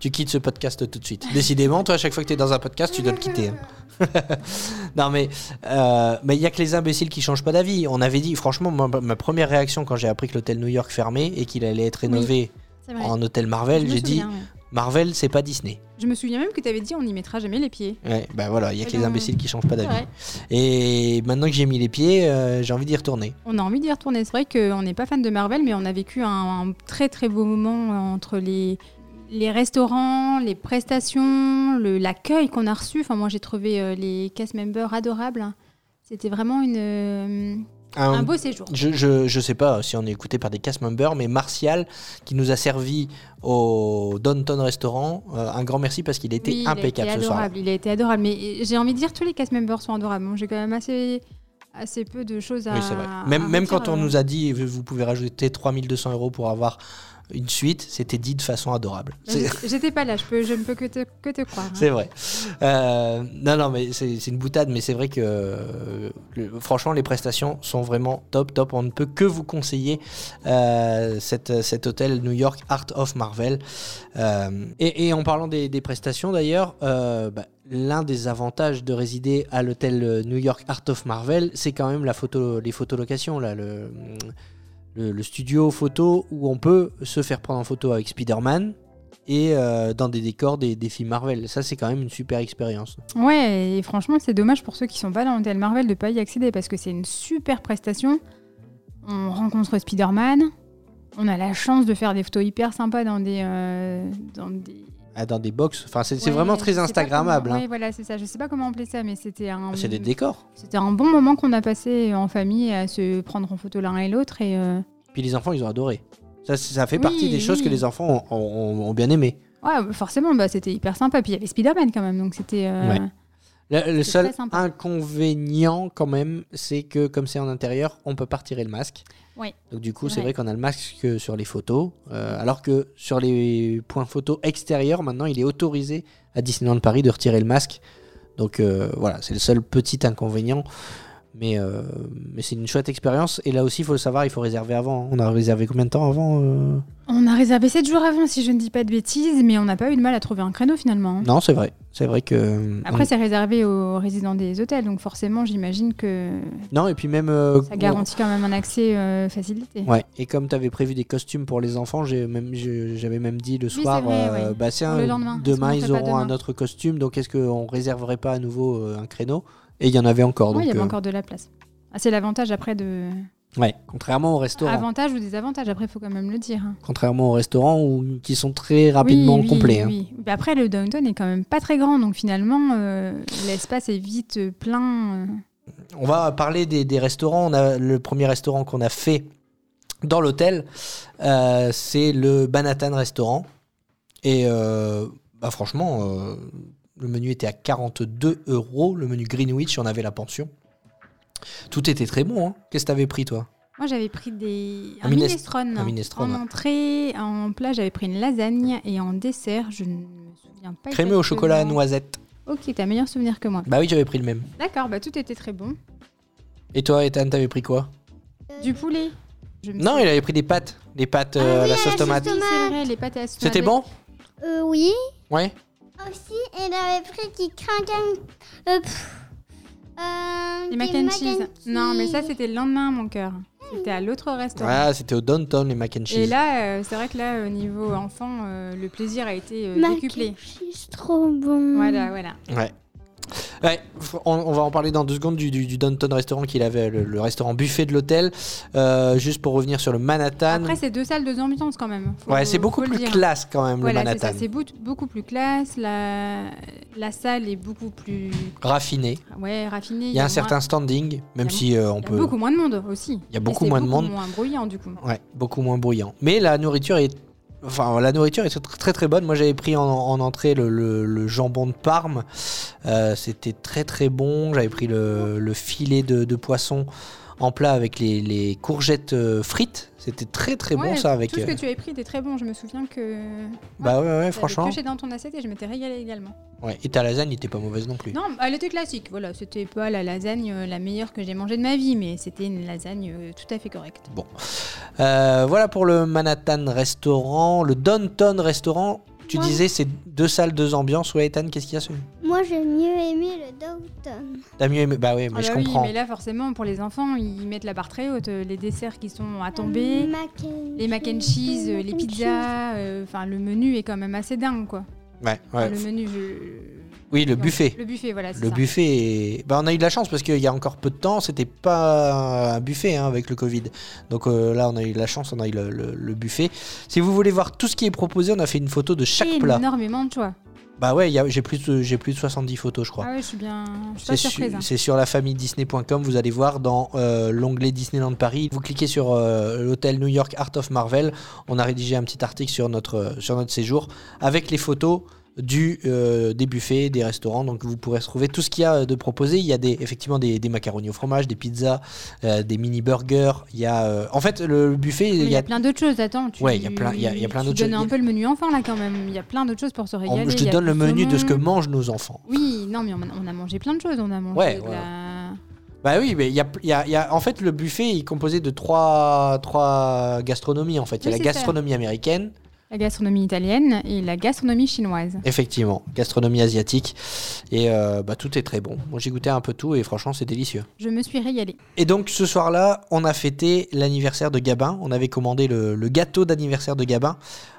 Tu quittes ce podcast tout de suite. Décidément, toi, à chaque fois que tu es dans un podcast, tu dois le quitter. hein. [LAUGHS] non, mais euh, mais il y a que les imbéciles qui changent pas d'avis. On avait dit, franchement, ma première réaction quand j'ai appris que l'hôtel New York fermait et qu'il allait être rénové en hôtel Marvel, j'ai dit ouais. Marvel, c'est pas Disney. Je me souviens même que tu avais dit on n'y mettra jamais les pieds. Ouais, bah voilà, il y a que les ben, imbéciles qui changent pas d'avis. Et maintenant que j'ai mis les pieds, euh, j'ai envie d'y retourner. On a envie d'y retourner. C'est vrai qu'on n'est pas fan de Marvel, mais on a vécu un, un très très beau moment entre les, les restaurants, les prestations, l'accueil qu'on a reçu. Enfin, moi, j'ai trouvé euh, les cast members adorables. C'était vraiment une, euh, Un- un beau séjour. je, je, je sais pas si on est écouté par des cast members, mais Martial, qui nous a servi au Downton Restaurant, euh, un grand merci parce qu'il était Oui, impeccable il a été ce soir. adorable. Il a été adorable. Mais j'ai envie de dire tous les cast members sont adorables. J'ai quand même assez, assez peu de choses à. Oui, c'est vrai. à Même, même quand on nous a dit vous pouvez rajouter 3200 euros pour avoir une suite, c'était dit de façon adorable. J'étais- pas là, je, peux, je ne peux que te, que te croire. hein. C'est vrai. Euh, non, non, mais c'est une boutade, mais c'est vrai que euh, le- franchement, les prestations sont vraiment top, top. On ne peut que vous conseiller euh, cette- cet hôtel New York Art of Marvel. Et, et en parlant des, des prestations d'ailleurs, bah, l'un des avantages de résider à l'hôtel New York Art of Marvel, c'est quand même la photo, les photolocations, là, le, le, studio photo où on peut se faire prendre en photo avec Spider-Man et euh, dans des décors des, des films Marvel. Ça, c'est quand même une super expérience. Ouais, et franchement, c'est dommage pour ceux qui sont pas dans l'hôtel Marvel de pas y accéder parce que c'est une super prestation. On rencontre Spider-Man. On a la chance de faire des photos hyper sympas dans des. euh, dans des... Ah, dans des box. Enfin, c'est Ouais, vraiment très Instagrammable. hein. Ouais, voilà, c'est ça. Je sais pas comment appeler ça, mais c'était un. C'est des décors. C'était un bon moment qu'on a passé en famille à se prendre en photo l'un et l'autre et. euh, Puis les enfants, ils ont adoré. Ça, ça fait Oui, partie des choses oui. que les enfants ont, ont- ont bien aimé. Ouais, forcément, bah, c'était hyper sympa. Puis il y avait Spider-Man quand même, donc c'était. euh, Ouais. Le, seul inconvénient, quand même, c'est que comme c'est en intérieur, on peut pas retirer le masque. Donc du coup, c'est vrai, vrai. qu'on a le masque que sur les photos, euh, alors que sur les points photos extérieurs, maintenant, il est autorisé à Disneyland Paris de retirer le masque. Donc euh, voilà, c'est le seul petit inconvénient. Mais, euh, mais c'est une chouette expérience. Et là aussi, il faut le savoir, il faut réserver avant. On a réservé combien de temps avant euh On a réservé 7 jours avant, si je ne dis pas de bêtises, mais on n'a pas eu de mal à trouver un créneau finalement. Non, c'est vrai. C'est vrai que. Après, on- c'est réservé aux résidents des hôtels, donc forcément, j'imagine que Non, et puis même. euh, ça garantit quand même un accès euh, facilité. Ouais, et comme tu avais prévu des costumes pour les enfants, j'ai même, j'avais même dit le soir, vrai, euh, ouais. bah, Pour le lendemain. Demain ils auront un autre costume, donc est-ce qu'on réserverait pas à nouveau euh, un créneau? Et il y en avait encore. Donc, il y avait euh, encore de la place. Ah, c'est l'avantage après de. ouais, contrairement au restaurant. Avantage ou désavantage, après, il faut quand même le dire. hein. Contrairement au restaurant où, qui sont très rapidement oui, oui, complets. hein. oui. Mais après, le downtown est quand même pas très grand, donc finalement, euh, l'espace est vite euh, plein. euh. On va parler des, des restaurants. On a le premier restaurant qu'on a fait dans l'hôtel, euh, c'est le Banatan Restaurant. Et bah, franchement, le menu était à 42 euros. Le menu Greenwich, on avait la pension. Tout était très bon. hein. Qu'est-ce que t'avais pris, toi? Moi, j'avais pris des... Un un, minest- minestrone. un minestrone, En ouais. entrée, en plat, j'avais pris une lasagne et en dessert, je ne me souviens pas. Crémeux au chocolat à noisette. Ok, t'as meilleur souvenir que moi. Bah oui, j'avais pris le même. D'accord, bah tout était très bon. Et toi, Ethan, t'avais pris quoi? Du poulet. Je me Non, il avait pris des pâtes. Des pâtes, Ah euh, oui, la la sauce tomate. Oui, c'est vrai, les pâtes à la sauce C'était bon? Euh, oui. Ouais. Aussi, elle avait pris qui craque un... Euh, pff, euh, Les mac and cheese. Non, mais ça, c'était le lendemain, mon cœur. C'était à l'autre restaurant. Ah, c'était au Downtown, les mac and cheese. Et là, euh, c'est vrai que là, au niveau enfant, euh, le plaisir a été euh, Mac décuplé. and cheese, trop bon. Voilà, voilà. Ouais. Ouais, on, on va en parler dans deux secondes du, du, du Downton Restaurant qu'il avait, le, le restaurant buffet de l'hôtel. Euh, juste pour revenir sur le Manhattan. Après, c'est deux salles, deux ambiances quand même. Faut- ouais, c'est beaucoup plus dire. classe quand même, Voilà, le. Manhattan. C'est beau- beaucoup plus classe. La, la salle est beaucoup plus Raffiné. ouais, raffinée. Il y a un moins- certain standing, même il y a si euh, on Il y a peut. beaucoup moins de monde aussi. Il y a beaucoup moins de monde. moins bruyant du coup. Ouais, beaucoup moins bruyant. Mais la nourriture est. Enfin, la nourriture est très très, bonne. Moi, j'avais pris en, en entrée le, jambon de Parme. Euh, C'était très très bon. J'avais pris le, le filet de poisson en plat avec les, les courgettes euh, frites. C'était très très bon Ouais, ça avec. Tout ce que euh, tu avais pris était très bon. Je me souviens que. Bah ouais, ouais, J'avais franchement. pioché dans ton assiette et je m'étais régalée également. Ouais. Et ta lasagne n'était pas mauvaise non plus. Non, elle était classique. Voilà, c'était pas la lasagne euh, la meilleure que j'ai mangée de ma vie, mais c'était une lasagne tout à fait correcte. Euh, voilà pour le Manhattan Restaurant. Le Downton Restaurant, Tu Moi- disais c'est deux salles, deux ambiances. Ouais, Ethan, qu'est-ce qu'il y a ce- Moi, j'ai mieux aimé le Downton. T'as mieux aimé? Bah oui, mais Ah je bah oui, comprends. mais là, forcément, pour les enfants, ils mettent la barre très haute. euh, Les desserts qui sont à tomber, Mac and les mac and cheese, euh, mac les pizzas. euh, Enfin, le menu est quand même assez dingue, quoi. Ouais, Enfin, ouais. le menu. je- Oui, le buffet. Le buffet, voilà. Le ça. buffet, est- bah, on a eu de la chance parce qu'il y a encore peu de temps, c'était pas un buffet hein, avec le Covid. Donc euh, là, on a eu de la chance, on a eu le, le- le buffet. Si vous voulez voir tout ce qui est proposé, on a fait une photo de chaque plat. Énormément de choix. Bah ouais, j'ai plus, de- j'ai plus de 70 photos, je crois. Ah ouais, je suis bien. Je suis C'est pas su- surprise. hein. c'est sur la famille Disney.com, vous allez voir dans euh, l'onglet Disneyland Paris. Vous cliquez sur euh, l'hôtel New York Art of Marvel. On a rédigé un petit article sur notre, sur notre séjour avec les photos du, euh, des buffets, des restaurants. Donc vous pourrez trouver tout ce qu'il y a de proposé. Il y a des, effectivement des, des macaronis au fromage, des pizzas, euh, des mini burgers. Il y a, euh, en fait, le buffet, il y a, plein d'autres choses, attends. Tu, Ouais, il y a plein- il y a- il y a plein d'autres choses. un peu le menu enfant là quand même. Il y a plein d'autres choses pour se on- régaler. je te donne le menu de ce que mangent nos enfants. Oui, non, mais on, a- on a mangé plein de choses. On a mangé Ouais, de ouais. la- Bah oui, mais il y a, y a- y a- en fait le buffet il est composé de trois, trois gastronomies en fait. Il y a Oui, la ça. gastronomie américaine, la gastronomie italienne et la gastronomie chinoise. effectivement, gastronomie asiatique et euh, bah, tout est très bon. Moi j'ai goûté un peu tout et franchement c'est délicieux. Je me suis régalée. Et donc ce soir-là, on a fêté l'anniversaire de Gabin. On avait commandé le, le gâteau d'anniversaire de Gabin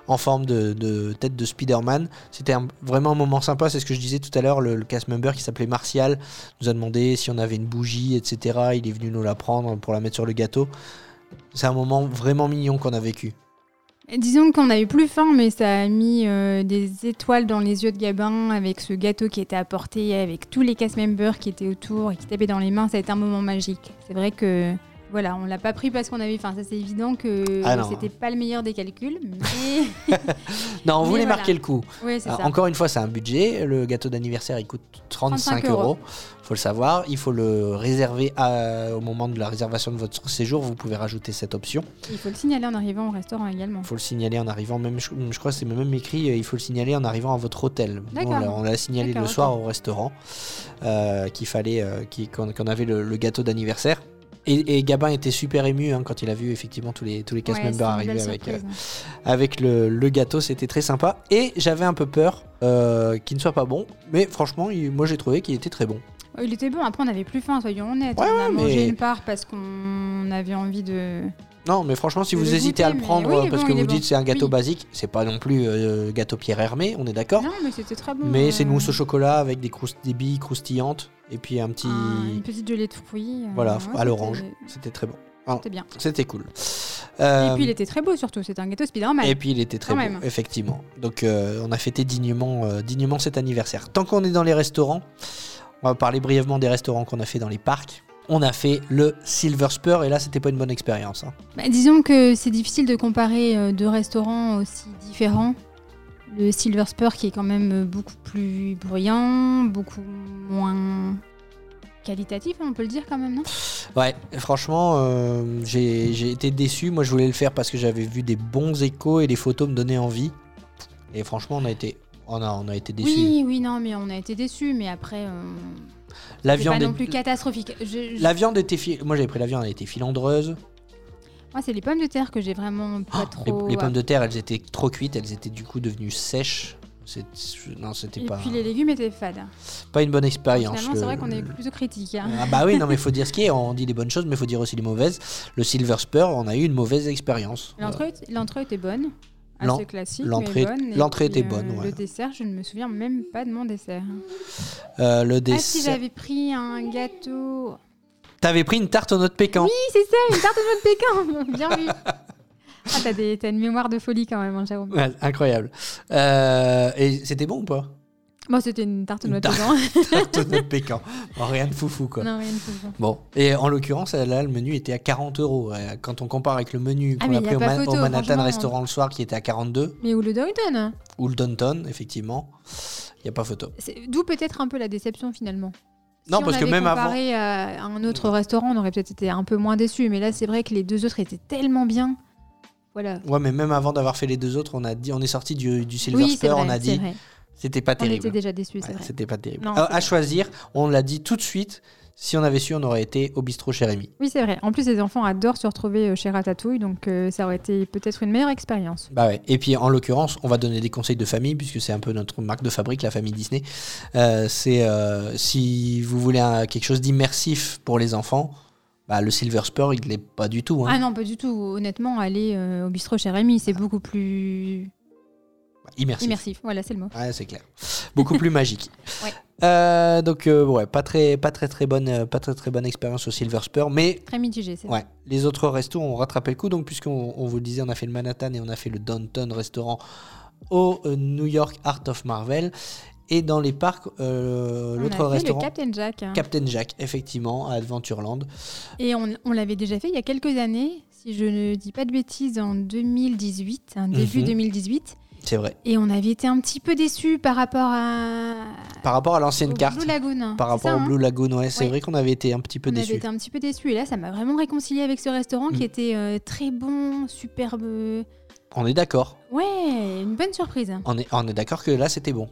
en forme de, de tête de Spider-Man. C'était vraiment un moment sympa, c'est ce que je disais tout à l'heure. Le, le cast member qui s'appelait Martial nous a demandé si on avait une bougie, etc. Il est venu nous la prendre pour la mettre sur le gâteau. C'est un moment vraiment mignon qu'on a vécu. Disons qu'on a eu plus faim, mais ça a mis euh, des étoiles dans les yeux de Gabin avec ce gâteau qui était apporté, avec tous les cast members qui étaient autour et qui tapaient dans les mains. Ça a été un moment magique. C'est vrai que voilà, on l'a pas pris parce qu'on avait faim. Ça c'est évident que Ah c'était pas le meilleur des calculs, mais [LAUGHS] Non, on Mais voulait voilà. marquer le coup. c'est ça. encore une fois, c'est un budget. Le gâteau d'anniversaire, il coûte 35, 35 euros. euros. faut le savoir. Il faut le réserver à- au moment de la réservation de votre séjour. Vous pouvez rajouter cette option. Il faut le signaler en arrivant au restaurant également. Il faut le signaler en arrivant. Même, je, je crois que c'est même écrit. euh, Il faut le signaler en arrivant à votre hôtel. On l'a- signalé le soir au restaurant euh, qu'il fallait, euh, qu'on avait le, le gâteau d'anniversaire. Et, et Gabin était super ému hein, quand il a vu effectivement tous les tous les cast Ouais, members arriver avec euh, surprise. avec le, le gâteau, c'était très sympa. Et j'avais un peu peur euh, qu'il ne soit pas bon, mais franchement, il- moi j'ai trouvé qu'il était très bon. Ouais, Il était bon, après on avait plus faim, soyons honnêtes. Ouais, on a mangé une part parce qu'on avait envie de. Non, mais franchement, si vous hésitez à le prendre oui, parce bon, que vous dites bon. c'est un gâteau Oui. basique, c'est pas non plus euh, gâteau Pierre Hermé, on est d'accord. Non, mais c'était très bon. Mais c'est une euh, mousse au chocolat avec des, billes croustillantes et puis un petit. un- une petite gelée de fruits. euh, Voilà, ouais, à l'orange. c'était- très bon. C'était bien. C'était cool. Et Euh, puis il était très beau surtout, c'était un gâteau Spider-Man. Et puis il était très Quand beau, même. effectivement. Donc euh, on a fêté dignement, euh, dignement cet anniversaire. Tant qu'on est dans les restaurants, on va parler brièvement des restaurants qu'on a fait dans les parcs. On a fait le Silver Spur et là c'était pas une bonne expérience. hein. Bah, disons que c'est difficile de comparer euh, deux restaurants aussi différents. Le Silver Spur qui est quand même euh, beaucoup plus bruyant, beaucoup moins qualitatif, on peut le dire quand même, non? Ouais, franchement, euh, j'ai j'ai été déçu. Moi je voulais le faire parce que j'avais vu des bons échos et les photos me donnaient envie. Et franchement on a été, on a, on a été déçus. Oui, oui, non, mais on a été déçus, mais après, euh, la c'est pas viande, non est- plus catastrophique. Je- je- la viande était, fi- moi j'avais pris la viande, elle était filandreuse. Moi, c'est les pommes de terre que j'ai vraiment pas Oh, les, trop. les pommes de terre, elles étaient trop cuites, elles étaient du coup devenues sèches. C'est- Non, c'était Et pas, puis les légumes étaient fades. pas une bonne expérience. Finalement, c'est vrai qu'on est plutôt critique. hein. Ah bah oui, non mais faut [LAUGHS] dire ce qui est, on dit les bonnes choses mais faut dire aussi les mauvaises. Le Silver Spur, on a eu une mauvaise expérience. L'entrée l'entrée était bonne, assez classique. l'entrée- était bonne, ouais. Le dessert, je ne me souviens même pas de mon dessert. Euh, le Ah si, dessert. j'avais pris un gâteau. T'avais pris une tarte aux noix de pécan. Oui, c'est ça, une tarte aux noix de pécan. [LAUGHS] Bien vu. Ah, t'as des- t'as une mémoire de folie quand même, hein, Jérôme. Ouais, incroyable. Euh, et c'était bon ou pas? Bon, c'était une tarte aux noix de pécan. Tarte aux [LAUGHS] noix de pécan. Bon, rien de foufou quoi. non, rien de fou. Bon, et en l'occurrence, là, le menu était à 40 euros. Euh, Quand on compare avec le menu Ah, qu'on a pris au, photo, Manhattan. Restaurant le soir qui était à 42, Mais où le Downton? Ou le Downton, effectivement, il n'y a pas photo. D'où peut-être un peu la déception finalement. Non, parce que même avant- comparé à un autre restaurant, on aurait peut-être été un peu moins déçus. Mais là, c'est vrai que les deux autres étaient tellement bien. Voilà. Ouais, mais même avant d'avoir fait les deux autres, on a dit, on est sorti du, du Silver oui, Spur, vrai. on a dit, vrai. C'était pas On terrible. était déjà déçus, c'est Ouais, vrai. C'était pas terrible. Non, à, choisir, on l'a dit tout de suite. Si on avait su, on aurait été au bistrot chez Rémi. Oui, c'est vrai. En plus, les enfants adorent se retrouver euh, chez Ratatouille, donc euh, ça aurait été peut-être une meilleure expérience. Bah ouais. Et puis en l'occurrence, on va donner des conseils de famille puisque c'est un peu notre marque de fabrique, la famille Disney. Euh, c'est euh, si vous voulez un- quelque chose d'immersif pour les enfants, bah, le Silver Spur, il l'est pas du tout. hein. Ah non, pas du tout. Honnêtement, aller euh, au bistrot chez Rémi, c'est beaucoup plus Immersif. immersif. Voilà, c'est le mot. Ouais, c'est clair. Beaucoup plus magique. [LAUGHS] Ouais. Euh, donc euh, ouais, pas très, pas très très bonne, euh, pas très très bonne expérience au Silver Spur, mais Très mitigé, vrai. Ouais, les autres restos ont rattrapé le coup. Donc, puisqu'on on vous le disait, on a fait le Manhattan et on a fait le Downtown Restaurant au New York Art of Marvel. Et dans les parcs, euh, l'autre restaurant, le Captain Jack. hein. Captain Jack, effectivement, à Adventureland. Et on, on l'avait déjà fait il y a quelques années, si je ne dis pas de bêtises, en 2018, hein, début Mhm. 2018. C'est vrai. Et on avait été un petit peu déçus par rapport à. Par rapport à l'ancienne carte, Blue Lagoon. par rapport ça, au hein Blue Lagoon, ouais, c'est Ouais. vrai qu'on avait été un petit peu On avait déçus. été un petit peu déçus. Et là, ça m'a vraiment réconcilié avec ce restaurant Mm. qui était euh, très bon, superbe. On est d'accord. Ouais, une bonne surprise. On est, on est d'accord que là, c'était bon.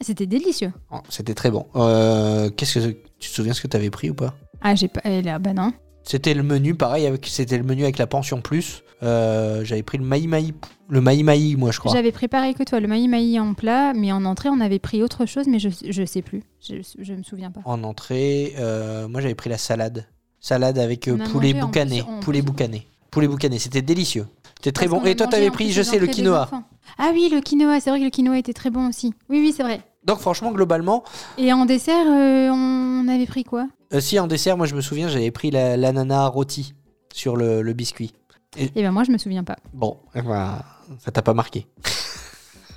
C'était délicieux. Oh, C'était très bon. Euh, Qu'est-ce que tu te souviens ce que tu avais pris ou pas? Ah, j'ai pas. là, bah non? C'était le menu, pareil, avec c'était le menu avec la pension plus. Euh, J'avais pris le maï maï, le maï maï, moi je crois. J'avais préparé que toi le maï maï en plat, mais en entrée, on avait pris autre chose, mais je, je sais plus. Je, je me souviens pas. En entrée, euh, moi j'avais pris la salade. Salade avec euh, poulet boucané. plus- poulet boucané. Poulet boucané, c'était délicieux. C'était très Parce bon. Et toi, t'avais pris, je sais, le quinoa. Ah oui, le quinoa, c'est vrai que le quinoa était très bon aussi. Oui, oui, c'est vrai. Donc franchement, globalement, Et en dessert, on avait pris quoi? Euh, si en dessert, moi je me souviens, j'avais pris la- l'ananas rôti sur le, le biscuit. Eh ben moi, je me souviens pas. Bon, eh ben, ça t'a pas marqué. [LAUGHS]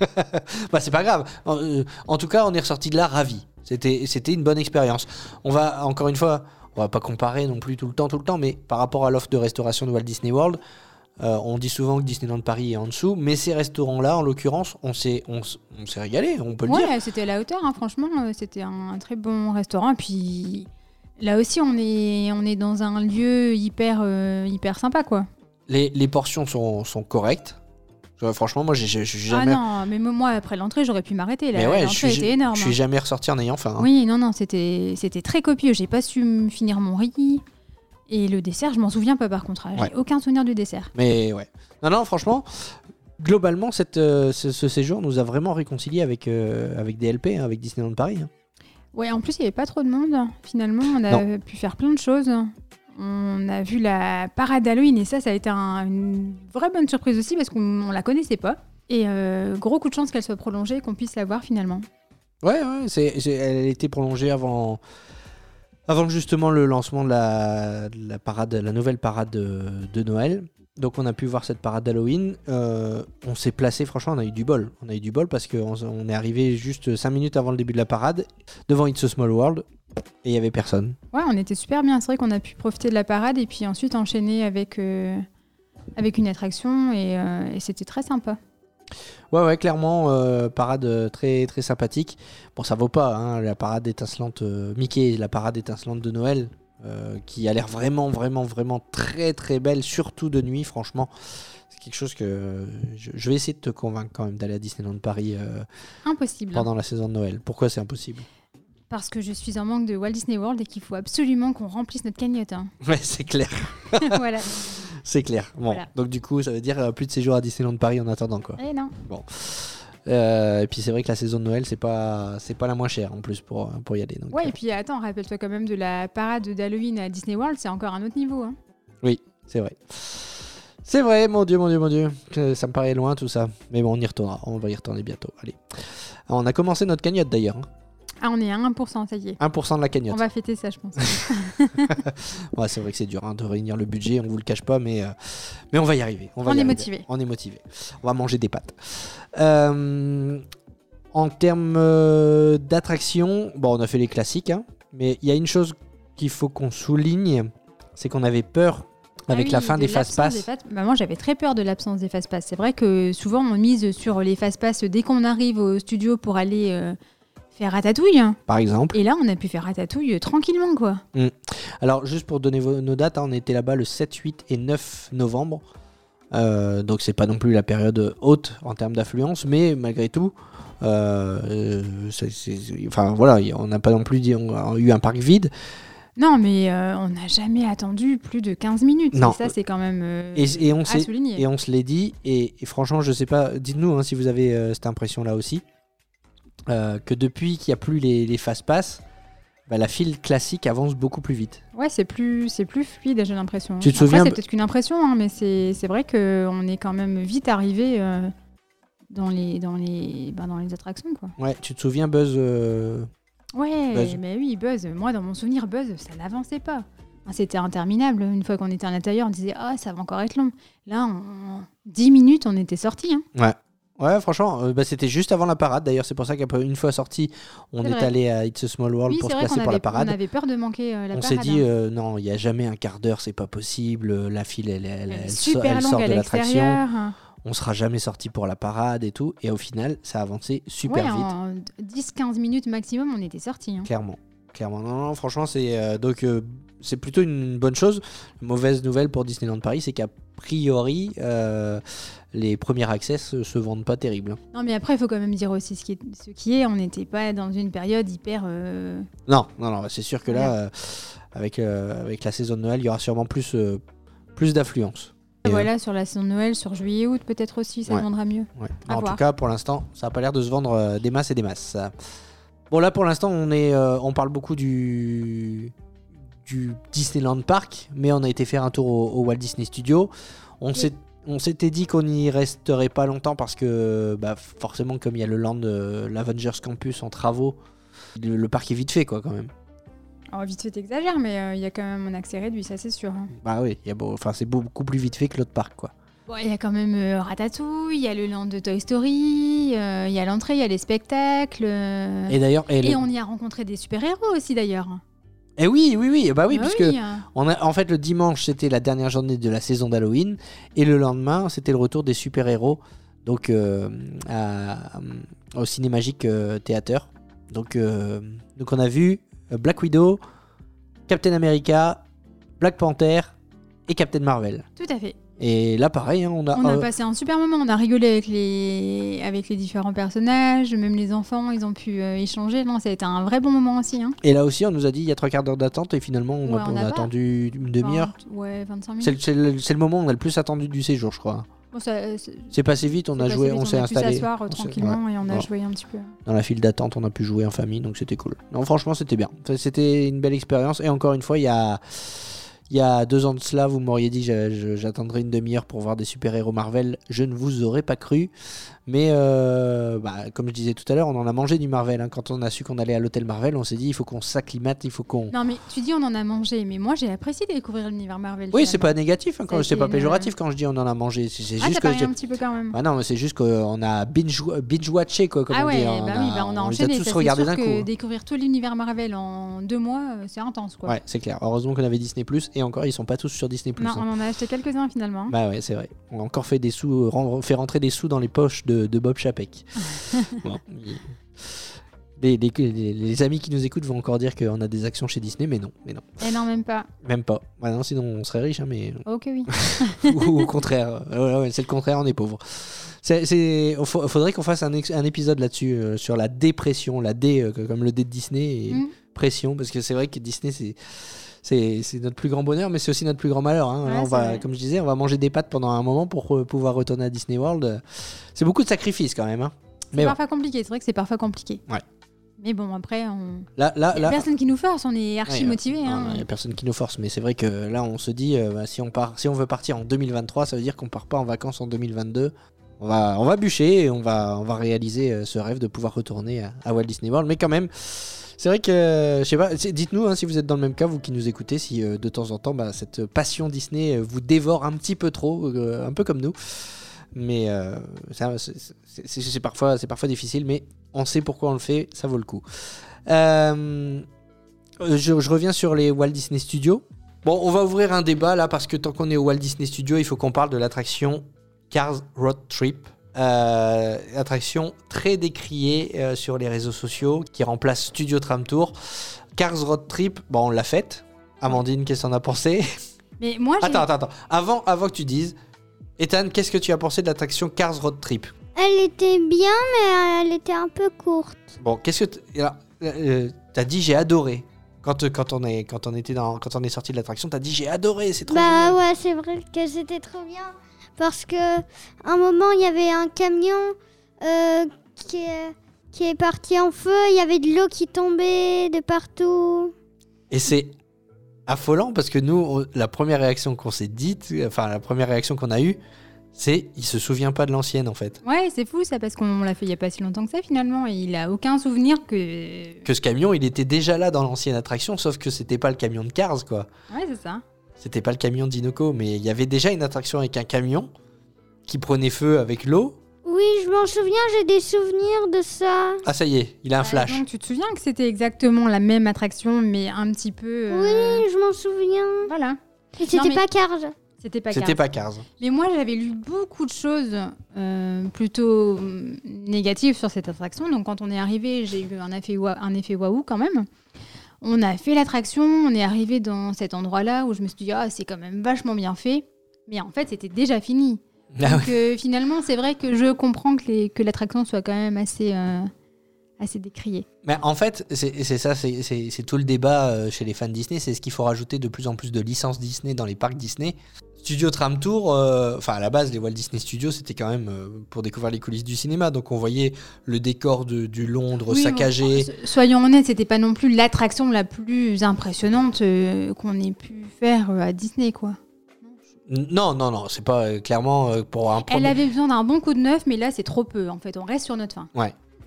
bah c'est pas grave. En, euh, en tout cas, on est ressorti de là ravis. C'était c'était une bonne expérience. On va encore une fois, on va pas comparer non plus tout le temps, tout le temps, mais par rapport à l'offre de restauration de Walt Disney World, euh, on dit souvent que Disneyland Paris est en dessous, mais ces restaurants-là, en l'occurrence, on s'est on, s- on s'est régalé, on peut le dire. Ouais, c'était à la hauteur, hein, franchement. euh, C'était un, très bon restaurant. Puis là aussi, on est, on est dans un lieu hyper, euh, hyper sympa, quoi. Les, les portions sont, sont correctes. Euh, franchement, moi, j'ai Ah jamais. non, mais moi, après l'entrée, j'aurais pu m'arrêter. ouais, L'entrée suis, était énorme. je hein. suis jamais ressorti en ayant faim. hein. Oui, non, non, c'était très copieux. J'ai pas su finir mon riz. Et le dessert, je m'en souviens pas par contre. hein. J'ai Ouais. aucun souvenir du dessert. Mais ouais. Non, non, franchement, globalement, cette, euh, ce, ce séjour nous a vraiment réconciliés avec, euh, avec DLP, hein, avec Disneyland Paris. hein. Ouais, en plus, il y avait pas trop de monde. Finalement, on a pu faire plein de choses. On a vu la parade Halloween et ça, ça a été un- une vraie bonne surprise aussi parce qu'on on la connaissait pas. Et euh, gros coup de chance qu'elle soit prolongée et qu'on puisse la voir finalement. Ouais, ouais, elle a été prolongée avant, avant justement le lancement de la, de la parade, la nouvelle parade de, de Noël. Donc on a pu voir cette parade d'Halloween. Euh, on s'est placé, franchement, on a eu du bol. On a eu du bol parce qu'on on est arrivé juste 5 minutes avant le début de la parade, devant It's a Small World, et il y avait personne. Ouais, on était super bien. C'est vrai qu'on a pu profiter de la parade et puis ensuite enchaîner avec, euh, avec une attraction et, euh, et c'était très sympa. Ouais, ouais, clairement, euh, parade très, très sympathique. Bon, ça vaut pas, hein, la parade étincelante euh, Mickey, la parade étincelante de Noël, euh, qui a l'air vraiment, vraiment, vraiment très, très belle, surtout de nuit, franchement. C'est quelque chose que je, je vais essayer de te convaincre quand même d'aller à Disneyland Paris euh, Impossible. pendant la saison de Noël. Pourquoi c'est impossible? Parce que je suis en manque de Walt Disney World et qu'il faut absolument qu'on remplisse notre cagnotte. hein. Ouais, c'est clair, [LAUGHS] voilà. c'est clair. Bon, Voilà. donc du coup, ça veut dire euh, plus de séjours à Disneyland Paris en attendant, quoi. Eh non. Euh, et puis c'est vrai que la saison de Noël, c'est pas, c'est pas la moins chère en plus pour, pour y aller. Donc, Ouais, euh, et puis attends, rappelle-toi quand même de la parade d'Halloween à Disney World, c'est encore un autre niveau. hein. C'est vrai. C'est vrai, mon Dieu, mon Dieu, mon Dieu. Ça me paraît loin tout ça. Mais bon, on y retournera. On va y retourner bientôt. Allez. Alors, on a commencé notre cagnotte d'ailleurs. hein. Ah, on est à 1%, ça y est. 1% de la On cagnotte. va fêter ça, je pense. [LAUGHS] Ouais, c'est vrai que c'est dur hein, de réunir le budget, on vous le cache pas, mais, euh, mais on va y arriver. On, va On y est motivé. On est motivé. On va manger des pâtes. Euh, en termes euh, d'attraction, bon, on a fait les classiques, hein, mais il y a une chose qu'il faut qu'on souligne, c'est qu'on avait peur avec Ah oui, la fin de des fast-pass. fast- Bah, moi, j'avais très peur de l'absence des fast-pass. C'est vrai que souvent, on mise sur les fast-pass dès qu'on arrive au studio pour aller euh, faire ratatouille. par exemple. Et là, on a pu faire ratatouille euh, tranquillement, quoi. Alors, juste pour donner nos dates, hein, on était là-bas le 7, 8 et 9 novembre. Euh, donc, c'est pas non plus la période haute en termes d'affluence, mais malgré tout, euh, enfin voilà, on n'a pas non plus dit, on a eu un parc vide. Non, mais euh, on n'a jamais attendu plus de 15 minutes. Non. Et ça, c'est quand même euh, Et, et on à s'est souligner. et on se l'est dit. Et, et franchement, je sais pas. Dites-nous hein, si vous avez euh, cette impression-là aussi. Euh, que depuis qu'il n'y a plus les, les fast pass, bah, la file classique avance beaucoup plus vite. Ouais, c'est plus, c'est plus fluide, j'ai l'impression. Tu te Après, souviens- C'est peut-être qu'une impression, hein, mais c'est vrai qu'on est quand même vite arrivé euh, dans, les, dans, les, bah, dans les attractions. Quoi. Ouais, tu te souviens Buzz euh, Ouais, Buzz. mais oui, Buzz. Moi, dans mon souvenir, Buzz, ça n'avançait pas. C'était interminable. Une fois qu'on était à l'intérieur, on disait Ah, ça va encore être long. Là, en 10 minutes, on était sortis. Hein. Ouais, franchement, euh, bah, c'était juste avant la parade. D'ailleurs, c'est pour ça qu'après une fois sorti, on est allé à It's a Small World Oui, pour se placer pour la parade. on avait peur de manquer euh, la On parade. s'est dit, hein. euh, non, il n'y a jamais un quart d'heure, c'est pas possible. euh, La file, elle, elle, sort de l'attraction. On sera jamais sorti pour la parade et tout. Et au final, ça a avancé super Ouais, vite, en 10-15 minutes maximum, on était sortis. hein. clairement. Clairement, non, non, franchement, c'est euh, donc euh, c'est plutôt une bonne chose. Mauvaise nouvelle pour Disneyland Paris, c'est qu'à priori, euh, les premiers accès se, se vendent pas terrible. Non, mais après, il faut quand même dire aussi ce qui est. Ce qui est on n'était pas dans une période hyper. Non, non, non, c'est sûr que là, avec, avec la saison de Noël, il y aura sûrement plus, plus d'affluence. Et, euh, Voilà, sur la saison de Noël, sur juillet-août, peut-être aussi, ça Ouais. vendra mieux. Ouais. En voir. tout cas, pour l'instant, ça n'a pas l'air de se vendre euh, des masses et des masses. Bon, là, pour l'instant, on, est, euh, on parle beaucoup du, du Disneyland Park, mais on a été faire un tour au, au Walt Disney Studio. On s'était dit qu'on n'y resterait pas longtemps parce que, bah, forcément, comme il y a le land, euh, l'Avengers Campus en travaux, le, le parc est vite fait, quoi, quand même. Alors, vite fait, t'exagères, mais euh, il y a quand même un accès réduit, ça c'est sûr. hein. Bah oui, enfin, c'est beaucoup plus vite fait que l'autre parc, quoi. Bon, il y a quand même euh, Ratatouille, il y a le land de Toy Story, euh, il y a l'entrée, il y a les spectacles. euh, Et d'ailleurs, et, Et le- on y a rencontré des super-héros aussi d'ailleurs. et oui, oui, oui, bah oui, Bah puisque. On a, en fait, le dimanche, c'était la dernière journée de la saison d'Halloween. Et le lendemain, c'était le retour des super-héros donc, euh, à- au Cinémagique euh, Theater. Donc, euh, donc, on a vu euh, Black Widow, Captain America, Black Panther et Captain Marvel. Tout à fait. Et là, pareil, hein, on a. On a euh, passé un super moment, on a rigolé avec les, avec les différents personnages, même les enfants, ils ont pu euh, échanger. Non, ça a été un vrai bon moment aussi. Hein. Et là aussi, on nous a dit il y a trois quarts d'heure d'attente. Et finalement, on, Ouais, a, on on a a pas. attendu une demi-heure. Ouais, 25 minutes. C'est le, moment où on a le plus attendu du séjour, je crois. Bon, ça- c'est- passé vite, on a joué, vite, on s'est a installé. s'asseoir euh, on tranquillement et on a joué un petit peu. dans la file d'attente, on a pu jouer en famille, donc c'était cool. Non, franchement, c'était bien. C'était une belle expérience. Et encore une fois, il y a, il y a deux ans de cela, vous m'auriez dit j'attendrai une demi-heure pour voir des super-héros Marvel. Je ne vous aurais pas cru. Mais euh, bah, comme je disais tout à l'heure, on en a mangé du Marvel. hein. Quand on a su qu'on allait à l'hôtel Marvel, on s'est dit il faut qu'on s'acclimate, il faut qu'on. Non, mais tu dis on en a mangé, mais moi j'ai apprécié découvrir l'univers Marvel. Oui, c'est pas négatif, hein, quand a c'est pas une- péjoratif quand je dis on en a mangé. C'est Ah, juste que. je- un petit peu quand même. Bah non, mais c'est juste qu'on a binge, binge watché quoi, comme ah on ouais, dit. bah On oui, a- bah on a on enchaîné. tous sûr d'un coup. hein. Découvrir tout l'univers Marvel en deux mois, euh, c'est intense quoi. Ouais, c'est clair. Heureusement qu'on avait Disney Plus et encore ils sont pas tous sur Disney Plus. Non, on en a acheté quelques-uns finalement. Bah ouais, c'est vrai. On a encore fait des sous, euh, fait rentrer des sous dans les poches de, de Bob Chapek. [LAUGHS] Bon, les, les- les- les amis qui nous écoutent vont encore dire qu'on a des actions chez Disney, mais non, mais non, Et non, même pas. même pas. Ouais, non, sinon on serait riche, hein, mais Ok, oui. [LAUGHS] ou au contraire, ouais, ouais, c'est le contraire, on est pauvre. C'est, faudrait qu'on fasse un, épisode là-dessus euh, sur la dépression, la D euh, comme le D de Disney et Mm. pression, parce que c'est vrai que Disney c'est c'est, notre plus grand bonheur, mais c'est aussi notre plus grand malheur. hein. Ouais, Là, on va, vrai. comme je disais, on va manger des pâtes pendant un moment pour pouvoir retourner à Disney World. C'est beaucoup de sacrifices quand même. hein. C'est bon, parfois compliqué, c'est vrai que c'est parfois compliqué. Ouais. Mais bon, après, on... là, là, y a là, personne qui nous force, on est archi Ouais, hein. non, Il n'y a personne qui nous force, mais c'est vrai que là, on se dit, euh, bah, si, on part, si on veut partir en 2023, ça veut dire qu'on part pas en vacances en 2022. On va, on va bûcher et on va, on va réaliser euh, ce rêve de pouvoir retourner à, à Walt Disney World. Mais quand même, c'est vrai que, euh, je sais pas, dites-nous hein, si vous êtes dans le même cas, vous qui nous écoutez, si euh, de temps en temps, bah, cette passion Disney euh, vous dévore un petit peu trop, un peu comme nous. Mais euh, c'est- parfois, parfois difficile, mais on sait pourquoi on le fait, ça vaut le coup. Je, je reviens sur les Walt Disney Studios. Bon, on va ouvrir un débat là parce que tant qu'on est au Walt Disney Studios, il faut qu'on parle de l'attraction Cars Road Trip. Euh, attraction très décriée euh, sur les réseaux sociaux qui remplace Studio Tram Tour. Cars Road Trip, bon, on l'a faite. Amandine, qu'est-ce que t'en as pensé? Mais moi, Attends, attends, attends. Avant, avant que tu dises, Ethan, qu'est-ce que tu as pensé de l'attraction Cars Road Trip? Elle était bien, mais elle était un peu courte. Bon, qu'est-ce que t- alors, euh, t'as dit j'ai adoré. Quand, euh, quand, on est, quand, on était dans, quand on est sorti de l'attraction, t'as dit j'ai adoré, c'est trop Bah génial. ouais, c'est vrai que c'était trop bien. Parce que un moment, il y avait un camion euh, qui, est, qui est parti en feu. Il y avait de l'eau qui tombait de partout. Et c'est affolant parce que nous, on- la première réaction qu'on s'est dite, enfin la première réaction qu'on a eue, c'est il se souvient pas de l'ancienne en fait. Ouais, c'est fou ça, parce qu'on l'a fait il y a pas si longtemps que ça finalement. Et il a aucun souvenir que. Que ce camion, il était déjà là dans l'ancienne attraction, sauf que c'était pas le camion de Cars quoi. Ouais, c'est ça. C'était pas le camion d'Inoco, mais il y avait déjà une attraction avec un camion qui prenait feu avec l'eau. Oui, je m'en souviens, j'ai des souvenirs de ça. Ah ça y est, il a un Ouais, flash. donc tu te souviens que c'était exactement la même attraction, mais un petit peu. euh, Oui, je m'en souviens. Voilà. Et c'était mais- pas Cars. C'était pas pas Cars. Mais moi, j'avais lu beaucoup de choses euh, plutôt hum, négatives sur cette attraction. Donc, quand on est arrivé, j'ai eu un effet, wa- un effet waouh quand même. On a fait l'attraction, on est arrivé dans cet endroit-là où je me suis dit, ah, c'est quand même vachement bien fait. Mais en fait, c'était déjà fini. Ah ouais. Donc, euh, finalement, c'est vrai que je comprends que, les- que l'attraction soit quand même assez, euh, assez décriée. Mais en fait, c'est ça, c'est- tout le débat euh, chez les fans Disney, c'est ce qu'il faut rajouter de plus en plus de licences Disney dans les parcs Disney. Studio Tram Tour, euh, enfin à la base, les Walt Disney Studios, c'était quand même euh, pour découvrir les coulisses du cinéma. Donc on voyait le décor de- du Londres Oui, saccagé. soyons honnêtes, c'était pas non plus l'attraction la plus impressionnante euh, qu'on ait pu faire à Disney, quoi. Non, non, non, c'est pas clairement pour un Elle premier... avait besoin d'un bon coup de neuf, mais là c'est trop peu. En fait, on reste sur notre fin.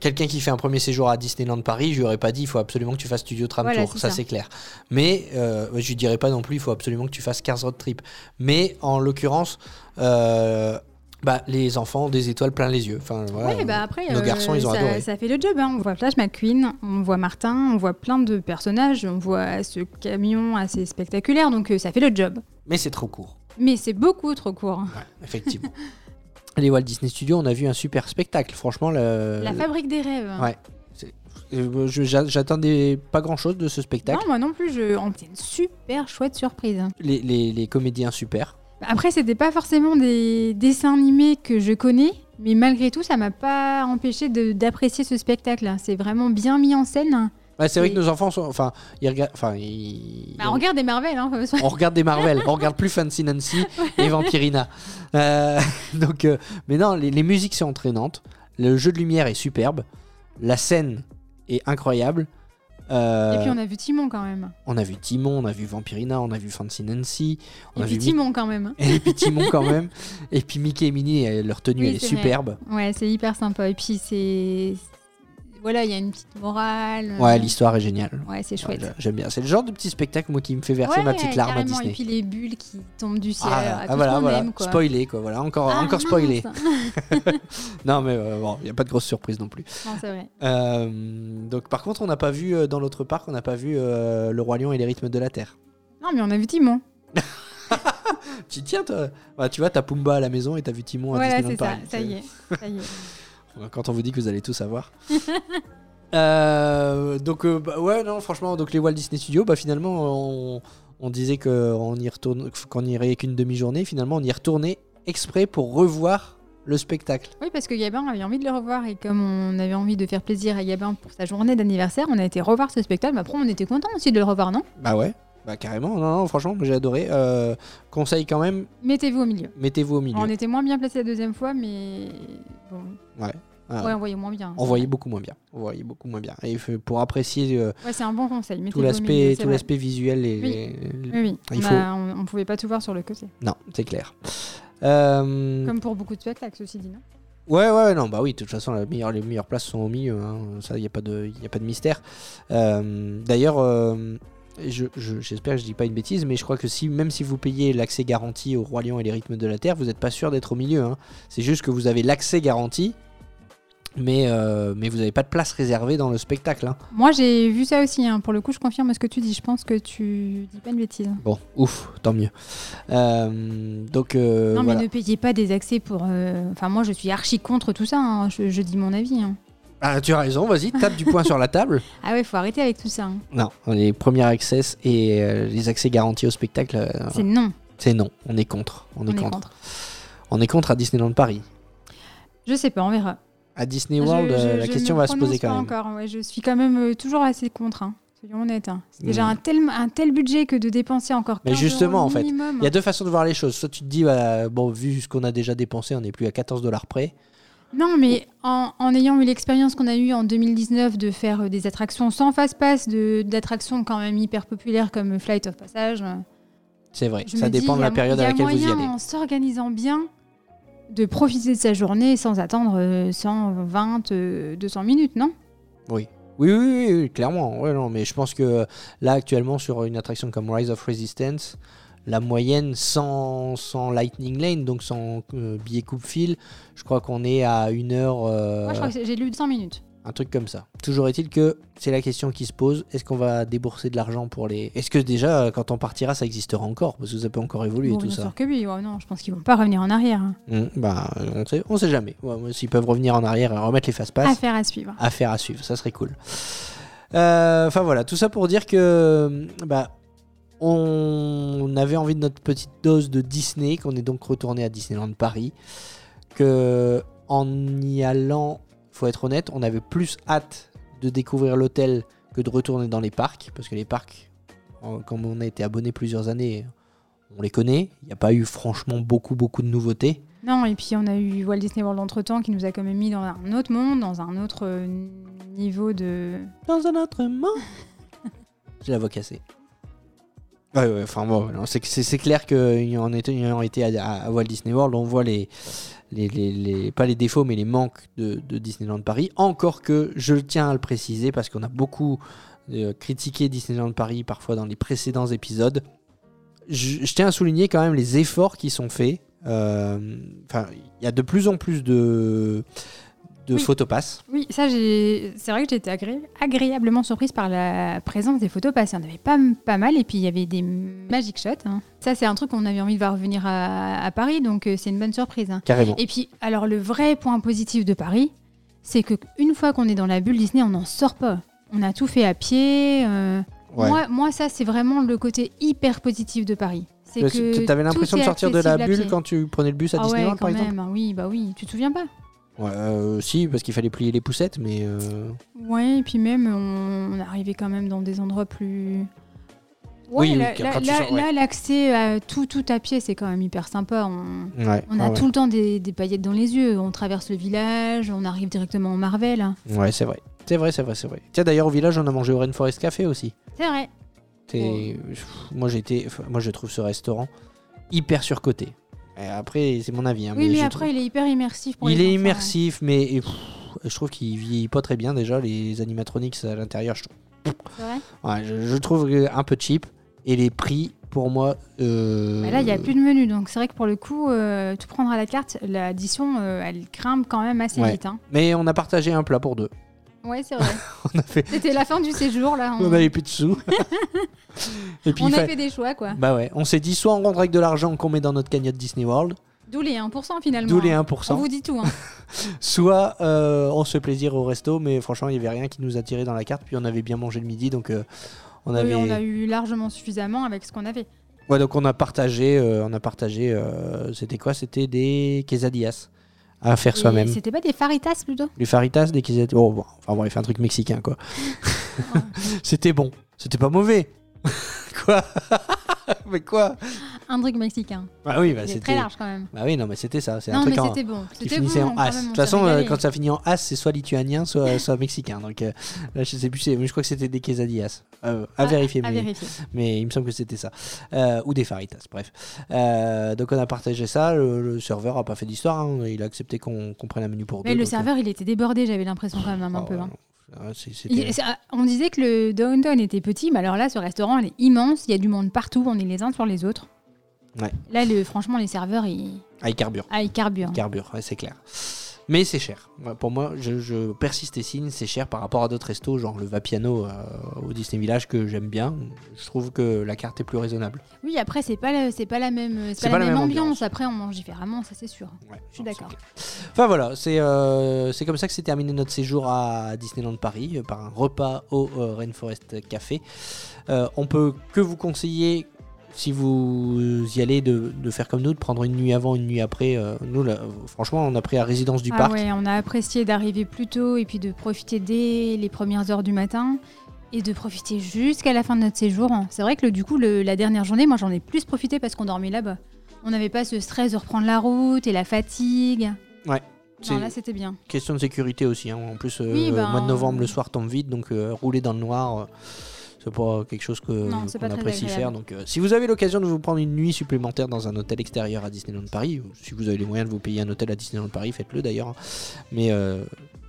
Quelqu'un qui fait un premier séjour à Disneyland Paris, je lui aurais pas dit il faut absolument que tu fasses Studio Tram Voilà, Tour, ça, ça. c'est clair. Mais euh, je lui dirais pas non plus il faut absolument que tu fasses Cars Road Trip. Mais en l'occurrence, euh, bah, les enfants ont des étoiles plein les yeux. Enfin, voilà. ouais, bah après, nos euh, garçons, ils ont ça, adoré. ça fait le job. hein. On voit Flash McQueen, on voit Martin, on voit plein de personnages, on voit ce camion assez spectaculaire, donc ça fait le job. Mais c'est trop court. Mais c'est beaucoup trop court. Ouais, effectivement. [LAUGHS] les Walt Disney Studios, on a vu un super spectacle. Franchement, le... La fabrique des rêves. Ouais. euh, J'attendais pas grand chose de ce spectacle. Non, moi non plus. Je... C'est une super chouette surprise. Les, les- les comédiens super. Après, c'était pas forcément des dessins animés que je connais, mais malgré tout, ça m'a pas empêché d'apprécier ce spectacle. C'est vraiment bien mis en scène. Ouais, c'est vrai que nos enfants sont. Enfin, ils regardent. Enfin, ils. Bah, on regarde des Marvel, hein. on regarde des Marvel, [LAUGHS] on regarde plus Fancy Nancy et Vampirina. Euh, [LAUGHS] donc, euh, mais non, les, les musiques sont entraînantes, le jeu de lumière est superbe, la scène est incroyable. Euh, Et puis on a vu Timon quand même. on a vu Timon, on a vu Vampirina, on a vu Fancy Nancy, on Et a puis vu Mi- Timon quand même. [LAUGHS] et puis Timon quand même, et puis Mickey et Minnie, leur tenue Oui, elle est, superbe. Ouais, c'est hyper sympa. Et puis c'est. Voilà, il y a une petite morale. Ouais, l'histoire est géniale. Ouais, c'est chouette. Ouais, J'aime bien. C'est le genre de petit spectacle moi qui me fait verser Ouais, ma petite larme à. Disney. Et puis les bulles qui tombent du ciel. Ah, ah, voilà, voilà. aime, quoi. Spoilé quoi, voilà, encore, Ah, encore spoilé. [LAUGHS] Non mais euh, bon, il n'y a pas de grosse surprise non plus. non, c'est vrai. Euh, donc par contre, on n'a pas vu euh, dans l'autre parc, on n'a pas vu euh, le roi lion et les rythmes de la terre. Non, mais on a vu Timon. [LAUGHS] Tu tiens toi? Ouais, Tu vois, t'as Pumba à la maison et t'as vu Timon à Voilà, Disneyland c'est ça. Paris. Ça y est. Ça y est. [LAUGHS] Quand on vous dit que vous allez tout savoir. [LAUGHS] Euh, donc euh, bah, ouais non franchement donc les Walt Disney Studios bah finalement on, on disait qu'on y retourne qu'on irait qu'une demi-journée finalement on y retourné exprès pour revoir le spectacle. Oui, parce que Gabin avait envie de le revoir et comme on avait envie de faire plaisir à Gabin pour sa journée d'anniversaire, on a été revoir ce spectacle. Mais après, on était content aussi de le revoir, non? Bah ouais bah carrément non, non franchement j'ai adoré. Euh, conseil quand même Mettez-vous au milieu. mettez-vous au milieu. On était moins bien placé la deuxième fois, mais bon. Ouais. Ouais, on voyait moins bien. On voyait beaucoup moins bien. On voyait beaucoup moins bien. Et pour apprécier euh, Ouais, c'est un bon conseil. tout l'aspect, tout l'aspect visuel, et, Oui. les- Oui, oui. Il on, faut- a- on, on pouvait pas tout voir sur le côté. non, c'est clair. Euh, Comme pour beaucoup de spectacles, ceci dit, non? Ouais, ouais, non, bah oui, de toute façon, la meilleure- les meilleures places sont au milieu. hein. Ça, il n'y a, pas de- y a pas de mystère. Euh, D'ailleurs, euh, je- je- j'espère que je dis pas une bêtise, mais je crois que si, même si vous payez l'accès garanti au Roi Lion et les rythmes de la Terre, vous n'êtes pas sûr d'être au milieu. hein. C'est juste que vous avez l'accès garanti, mais, euh, mais vous n'avez pas de place réservée dans le spectacle. hein. Moi, j'ai vu ça aussi. hein. Pour le coup, je confirme ce que tu dis. Je pense que tu dis pas une bêtise. Bon, ouf, tant mieux. Euh, donc, euh, non, voilà. mais ne payez pas des accès pour. Enfin, moi, je suis archi contre tout ça. Je, je dis mon avis. Ah, tu as raison, vas-y, tape du poing sur la table. [LAUGHS] Ah ouais, faut arrêter avec tout ça. hein. Non, les premiers accès et euh, les accès garantis au spectacle, euh, C'est non. c'est non. On est contre. On, On est, contre. contre. On est contre à Disneyland Paris. Je sais pas, on verra. À Disney World, Je- euh, la je question me va se poser quand pas même. encore. ouais, je suis quand même euh, toujours assez contre. hein. Soyons honnêtes. hein. C'est Mm. déjà un tel, un tel budget que de dépenser encore 15 Mais justement, euros en fait, minimum. Il y a deux façons de voir les choses. Soit tu te dis, bah, bon, vu ce qu'on a déjà dépensé, on n'est plus à 14 dollars près. Non, mais en, en ayant eu l'expérience qu'on a eue en 2019 de faire euh, des attractions sans fast-pass, de- d'attractions quand même hyper populaires comme Flight of Passage, euh, C'est vrai, ça dis, dépend de la période à laquelle vous y allez. en s'organisant bien, de profiter de sa journée sans attendre euh, 120, euh, 200 minutes, non? Oui. Oui, oui, oui, clairement. Ouais, non, mais je pense que là, actuellement, sur une attraction comme Rise of Resistance, la moyenne sans, sans Lightning Lane, donc sans euh, billet coupe-fil, je crois qu'on est à une heure, euh, Moi, je crois que j'ai lu 100 minutes. un truc comme ça. Toujours est-il que c'est la question qui se pose est-ce qu'on va débourser de l'argent pour les. Est-ce que déjà, euh, quand on partira, ça existera encore? Parce que ça peut encore évoluer Bon, tout bien ça. sûr que oui. Ouais, non, je pense qu'ils vont pas revenir en arrière. hein. Hmm, bah, on sait, on sait jamais. Ouais, S'ils peuvent revenir en arrière et remettre les fast-pass. Affaire à suivre. Affaire à suivre, ça serait cool. Euh, Enfin voilà, tout ça pour dire que bah, on avait envie de notre petite dose de Disney, qu'on est donc retourné à Disneyland Paris, que en y allant, faut être honnête, on avait plus hâte de découvrir l'hôtel que de retourner dans les parcs, parce que les parcs, comme on a été abonné plusieurs années, on les connaît. Il n'y a pas eu franchement beaucoup beaucoup de nouveautés. Non, et puis on a eu Walt Disney World entre temps qui nous a quand même mis dans un autre monde, dans un autre euh, niveau de. dans un autre monde. [LAUGHS] J'ai la voix cassée. Ouais, ouais, enfin bon, c'est, clair qu'en étant, ayant été à, à Walt Disney World, on voit les, les, les, pas les défauts, mais les manques de, de Disneyland Paris. Encore que je tiens à le préciser parce qu'on a beaucoup euh, critiqué Disneyland Paris parfois dans les précédents épisodes. Je, je tiens à souligner quand même les efforts qui sont faits. Euh, Enfin, il y a de plus en plus de, de Oui. photopass. Oui, ça, j'ai... c'est vrai que agré- agréablement surprise par la présence des photos passées. Il y en avait pas, pas mal, et puis il y avait des magic shots. hein. Ça, c'est un truc qu'on avait envie de voir revenir à, à Paris, donc euh, c'est une bonne surprise. hein. Carrément. Et puis, alors, le vrai point positif de Paris, c'est que une fois qu'on est dans la bulle Disney, on n'en sort pas. On a tout fait à pied. euh, Ouais. Moi, moi, ça, c'est vraiment le côté hyper positif de Paris. C'est que T'avais l'impression de sortir de la bulle quand tu prenais le bus à ah Disneyland ouais, par quand exemple même. Oui, bah oui. Tu te souviens pas Ouais, euh, si, parce qu'il fallait plier les poussettes, mais. euh, Ouais, et puis même, on, on arrivait quand même dans des endroits plus. Oui, oui, là, ouais. l'accès à tout, tout à pied, c'est quand même hyper sympa. On, Ouais, on a ah tout le temps des, des paillettes dans les yeux. On traverse le village, on arrive directement au Marvel. Ouais, c'est vrai. C'est vrai, c'est vrai, c'est vrai. Tiens, d'ailleurs, au village, on a mangé au Rainforest Café aussi. C'est vrai. Moi, enfin, moi, je trouve ce restaurant hyper surcoté. Et après, c'est mon avis. hein, oui, mais après, trouve- il est hyper immersif pour Il les est enfants, immersif, mais et, pff, je trouve qu'il vieillit pas très bien déjà. Les animatronics à l'intérieur, je trouve. ouais. C'est vrai Ouais, je, je trouve un peu cheap. Et les prix, pour moi. euh, Bah là, il n'y a plus de menu. Donc, c'est vrai que pour le coup, euh, tout prendre à la carte, l'addition, euh, elle grimpe quand même assez Ouais. vite. hein. Mais on a partagé un plat pour deux. Ouais, c'est vrai. [LAUGHS] On a fait. C'était la fin du séjour, là. On On, n'avait plus de sous. [LAUGHS] et puis on a fa- fait des choix, quoi. Bah ouais, on s'est dit soit on rentre avec de l'argent qu'on met dans notre cagnotte Disney World, D'où les 1% finalement. d'où les hein. 1%, On vous dit tout. Hein. [LAUGHS] soit euh, on se fait plaisir au resto, mais franchement il n'y avait rien qui nous attirait dans la carte, puis on avait bien mangé le midi, donc euh, on Oui, avait... on a eu largement suffisamment avec ce qu'on avait. Ouais, donc on a partagé, euh, on a partagé, c'était quoi? C'était des quesadillas à faire soi-même. C'était pas des faritas plutôt? Les faritas, des quesadillas, oh, bon, enfin bon, il fait un truc mexicain quoi. [LAUGHS] c'était bon, c'était pas mauvais. [LAUGHS] quoi? [LAUGHS] Mais quoi Un truc mexicain. Bah oui, bah c'était... très large quand même. Bah oui, non mais c'était ça, c'est un truc mais en... bon. qui C'était finissait bon, en as. De toute façon, euh, quand ça finit en as, c'est soit lituanien, soit, [LAUGHS] soit mexicain. Donc euh, là, je sais plus, mais je crois que c'était des quesadillas. Euh, à Ah, vérifier, À mais, vérifier. mais il me semble que c'était ça. Euh, ou des faritas, bref. Donc on a partagé ça. Le, le serveur a pas fait d'histoire. hein. Il a accepté qu'on prenne un menu pour Mais deux. le donc, serveur, il était débordé, j'avais l'impression quand même un ah peu. hein. Ah, c'est- on disait que le downtown était petit, mais alors là, ce restaurant, il est immense. Il y a du monde partout, on est les uns sur les autres. Ouais. Là, le, franchement, les serveurs, ils, Ah, il carbure. ah, ils carburent. Ouais, c'est clair. Mais c'est cher. Pour moi, je, je persiste et signe, c'est cher par rapport à d'autres restos, genre le Vapiano euh, au Disney Village que j'aime bien. Je trouve que la carte est plus raisonnable. Oui, après, c'est pas, la- c'est pas la même, c'est C'est pas la même ambiance. Après, on mange différemment, ça c'est sûr. Ouais, Je suis d'accord. Enfin voilà, c'est euh, c'est comme ça que s'est terminé notre séjour à Disneyland Paris euh, par un repas au euh, Rainforest Café. On peut que vous conseiller, si vous y allez, de, de faire comme nous, de prendre une nuit avant, une nuit après. Euh, nous, là, franchement, on a pris à résidence du Ah parc. ouais, on a apprécié d'arriver plus tôt et puis de profiter dès les premières heures du matin. et de profiter jusqu'à la fin de notre séjour. C'est vrai que le- du coup, le- la dernière journée, moi j'en ai plus profité parce qu'on dormait là-bas. On n'avait pas ce stress de reprendre la route et la fatigue. Ouais. Non, là c'était bien. Question de sécurité aussi. hein. En plus, euh, Oui, ben, mois de novembre, le soir tombe vite, donc euh, rouler dans le noir, euh, c'est pas quelque chose que Non, apprécie faire. Donc, euh, si vous avez l'occasion de vous prendre une nuit supplémentaire dans un hôtel extérieur à Disneyland Paris, ou si vous avez les moyens de vous payer un hôtel à Disneyland Paris, faites-le d'ailleurs. hein. Mais euh,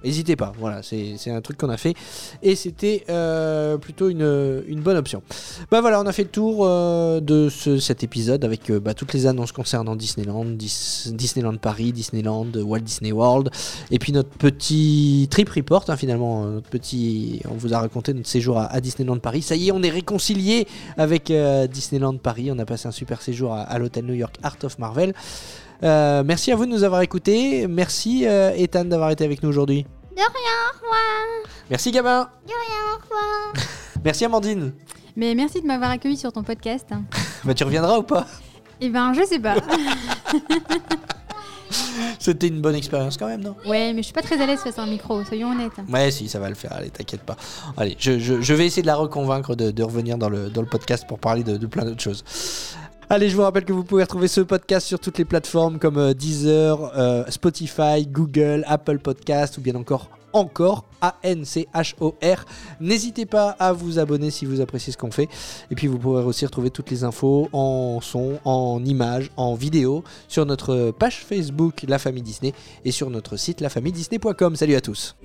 n'hésitez pas. Voilà, c'est un truc qu'on a fait et c'était euh, plutôt une, bonne option. Bah voilà, on a fait le tour euh, de ce- cet épisode avec euh, bah, toutes les annonces concernant Disneyland, Dis- Disneyland Paris, Disneyland, Walt Disney World, et puis notre petit trip report hein, finalement, notre petit, on vous a raconté notre séjour à, Disneyland Paris. Ça y est, on est réconcilié avec Disneyland Paris. On a passé un super séjour à l'hôtel New York Art of Marvel. Euh, merci à vous de nous avoir écoutés. Merci euh, Ethan d'avoir été avec nous aujourd'hui. De rien, au revoir. Merci Gabin. Au revoir. [LAUGHS] Merci Amandine. Mais merci de m'avoir accueilli sur ton podcast. [LAUGHS] Bah, tu reviendras ou pas? Eh ben, je sais pas. [LAUGHS] C'était une bonne expérience quand même, non? Ouais, mais je suis pas très à l'aise face à un micro, soyons honnêtes. Ouais, si, ça va le faire, allez, t'inquiète pas. Allez, je, je- je vais essayer de la reconvaincre de, de revenir dans le, dans le podcast pour parler de, de plein d'autres choses. Allez, je vous rappelle que vous pouvez retrouver ce podcast sur toutes les plateformes comme euh, Deezer, euh, Spotify, Google, Apple Podcast ou bien encore encore A-N-C-H-O-R. N'hésitez pas à vous abonner si vous appréciez ce qu'on fait. Et puis vous pourrez aussi retrouver toutes les infos en son, en images, en vidéo sur notre page Facebook La Famille Disney et sur notre site lafamilledisney.com. Salut à tous.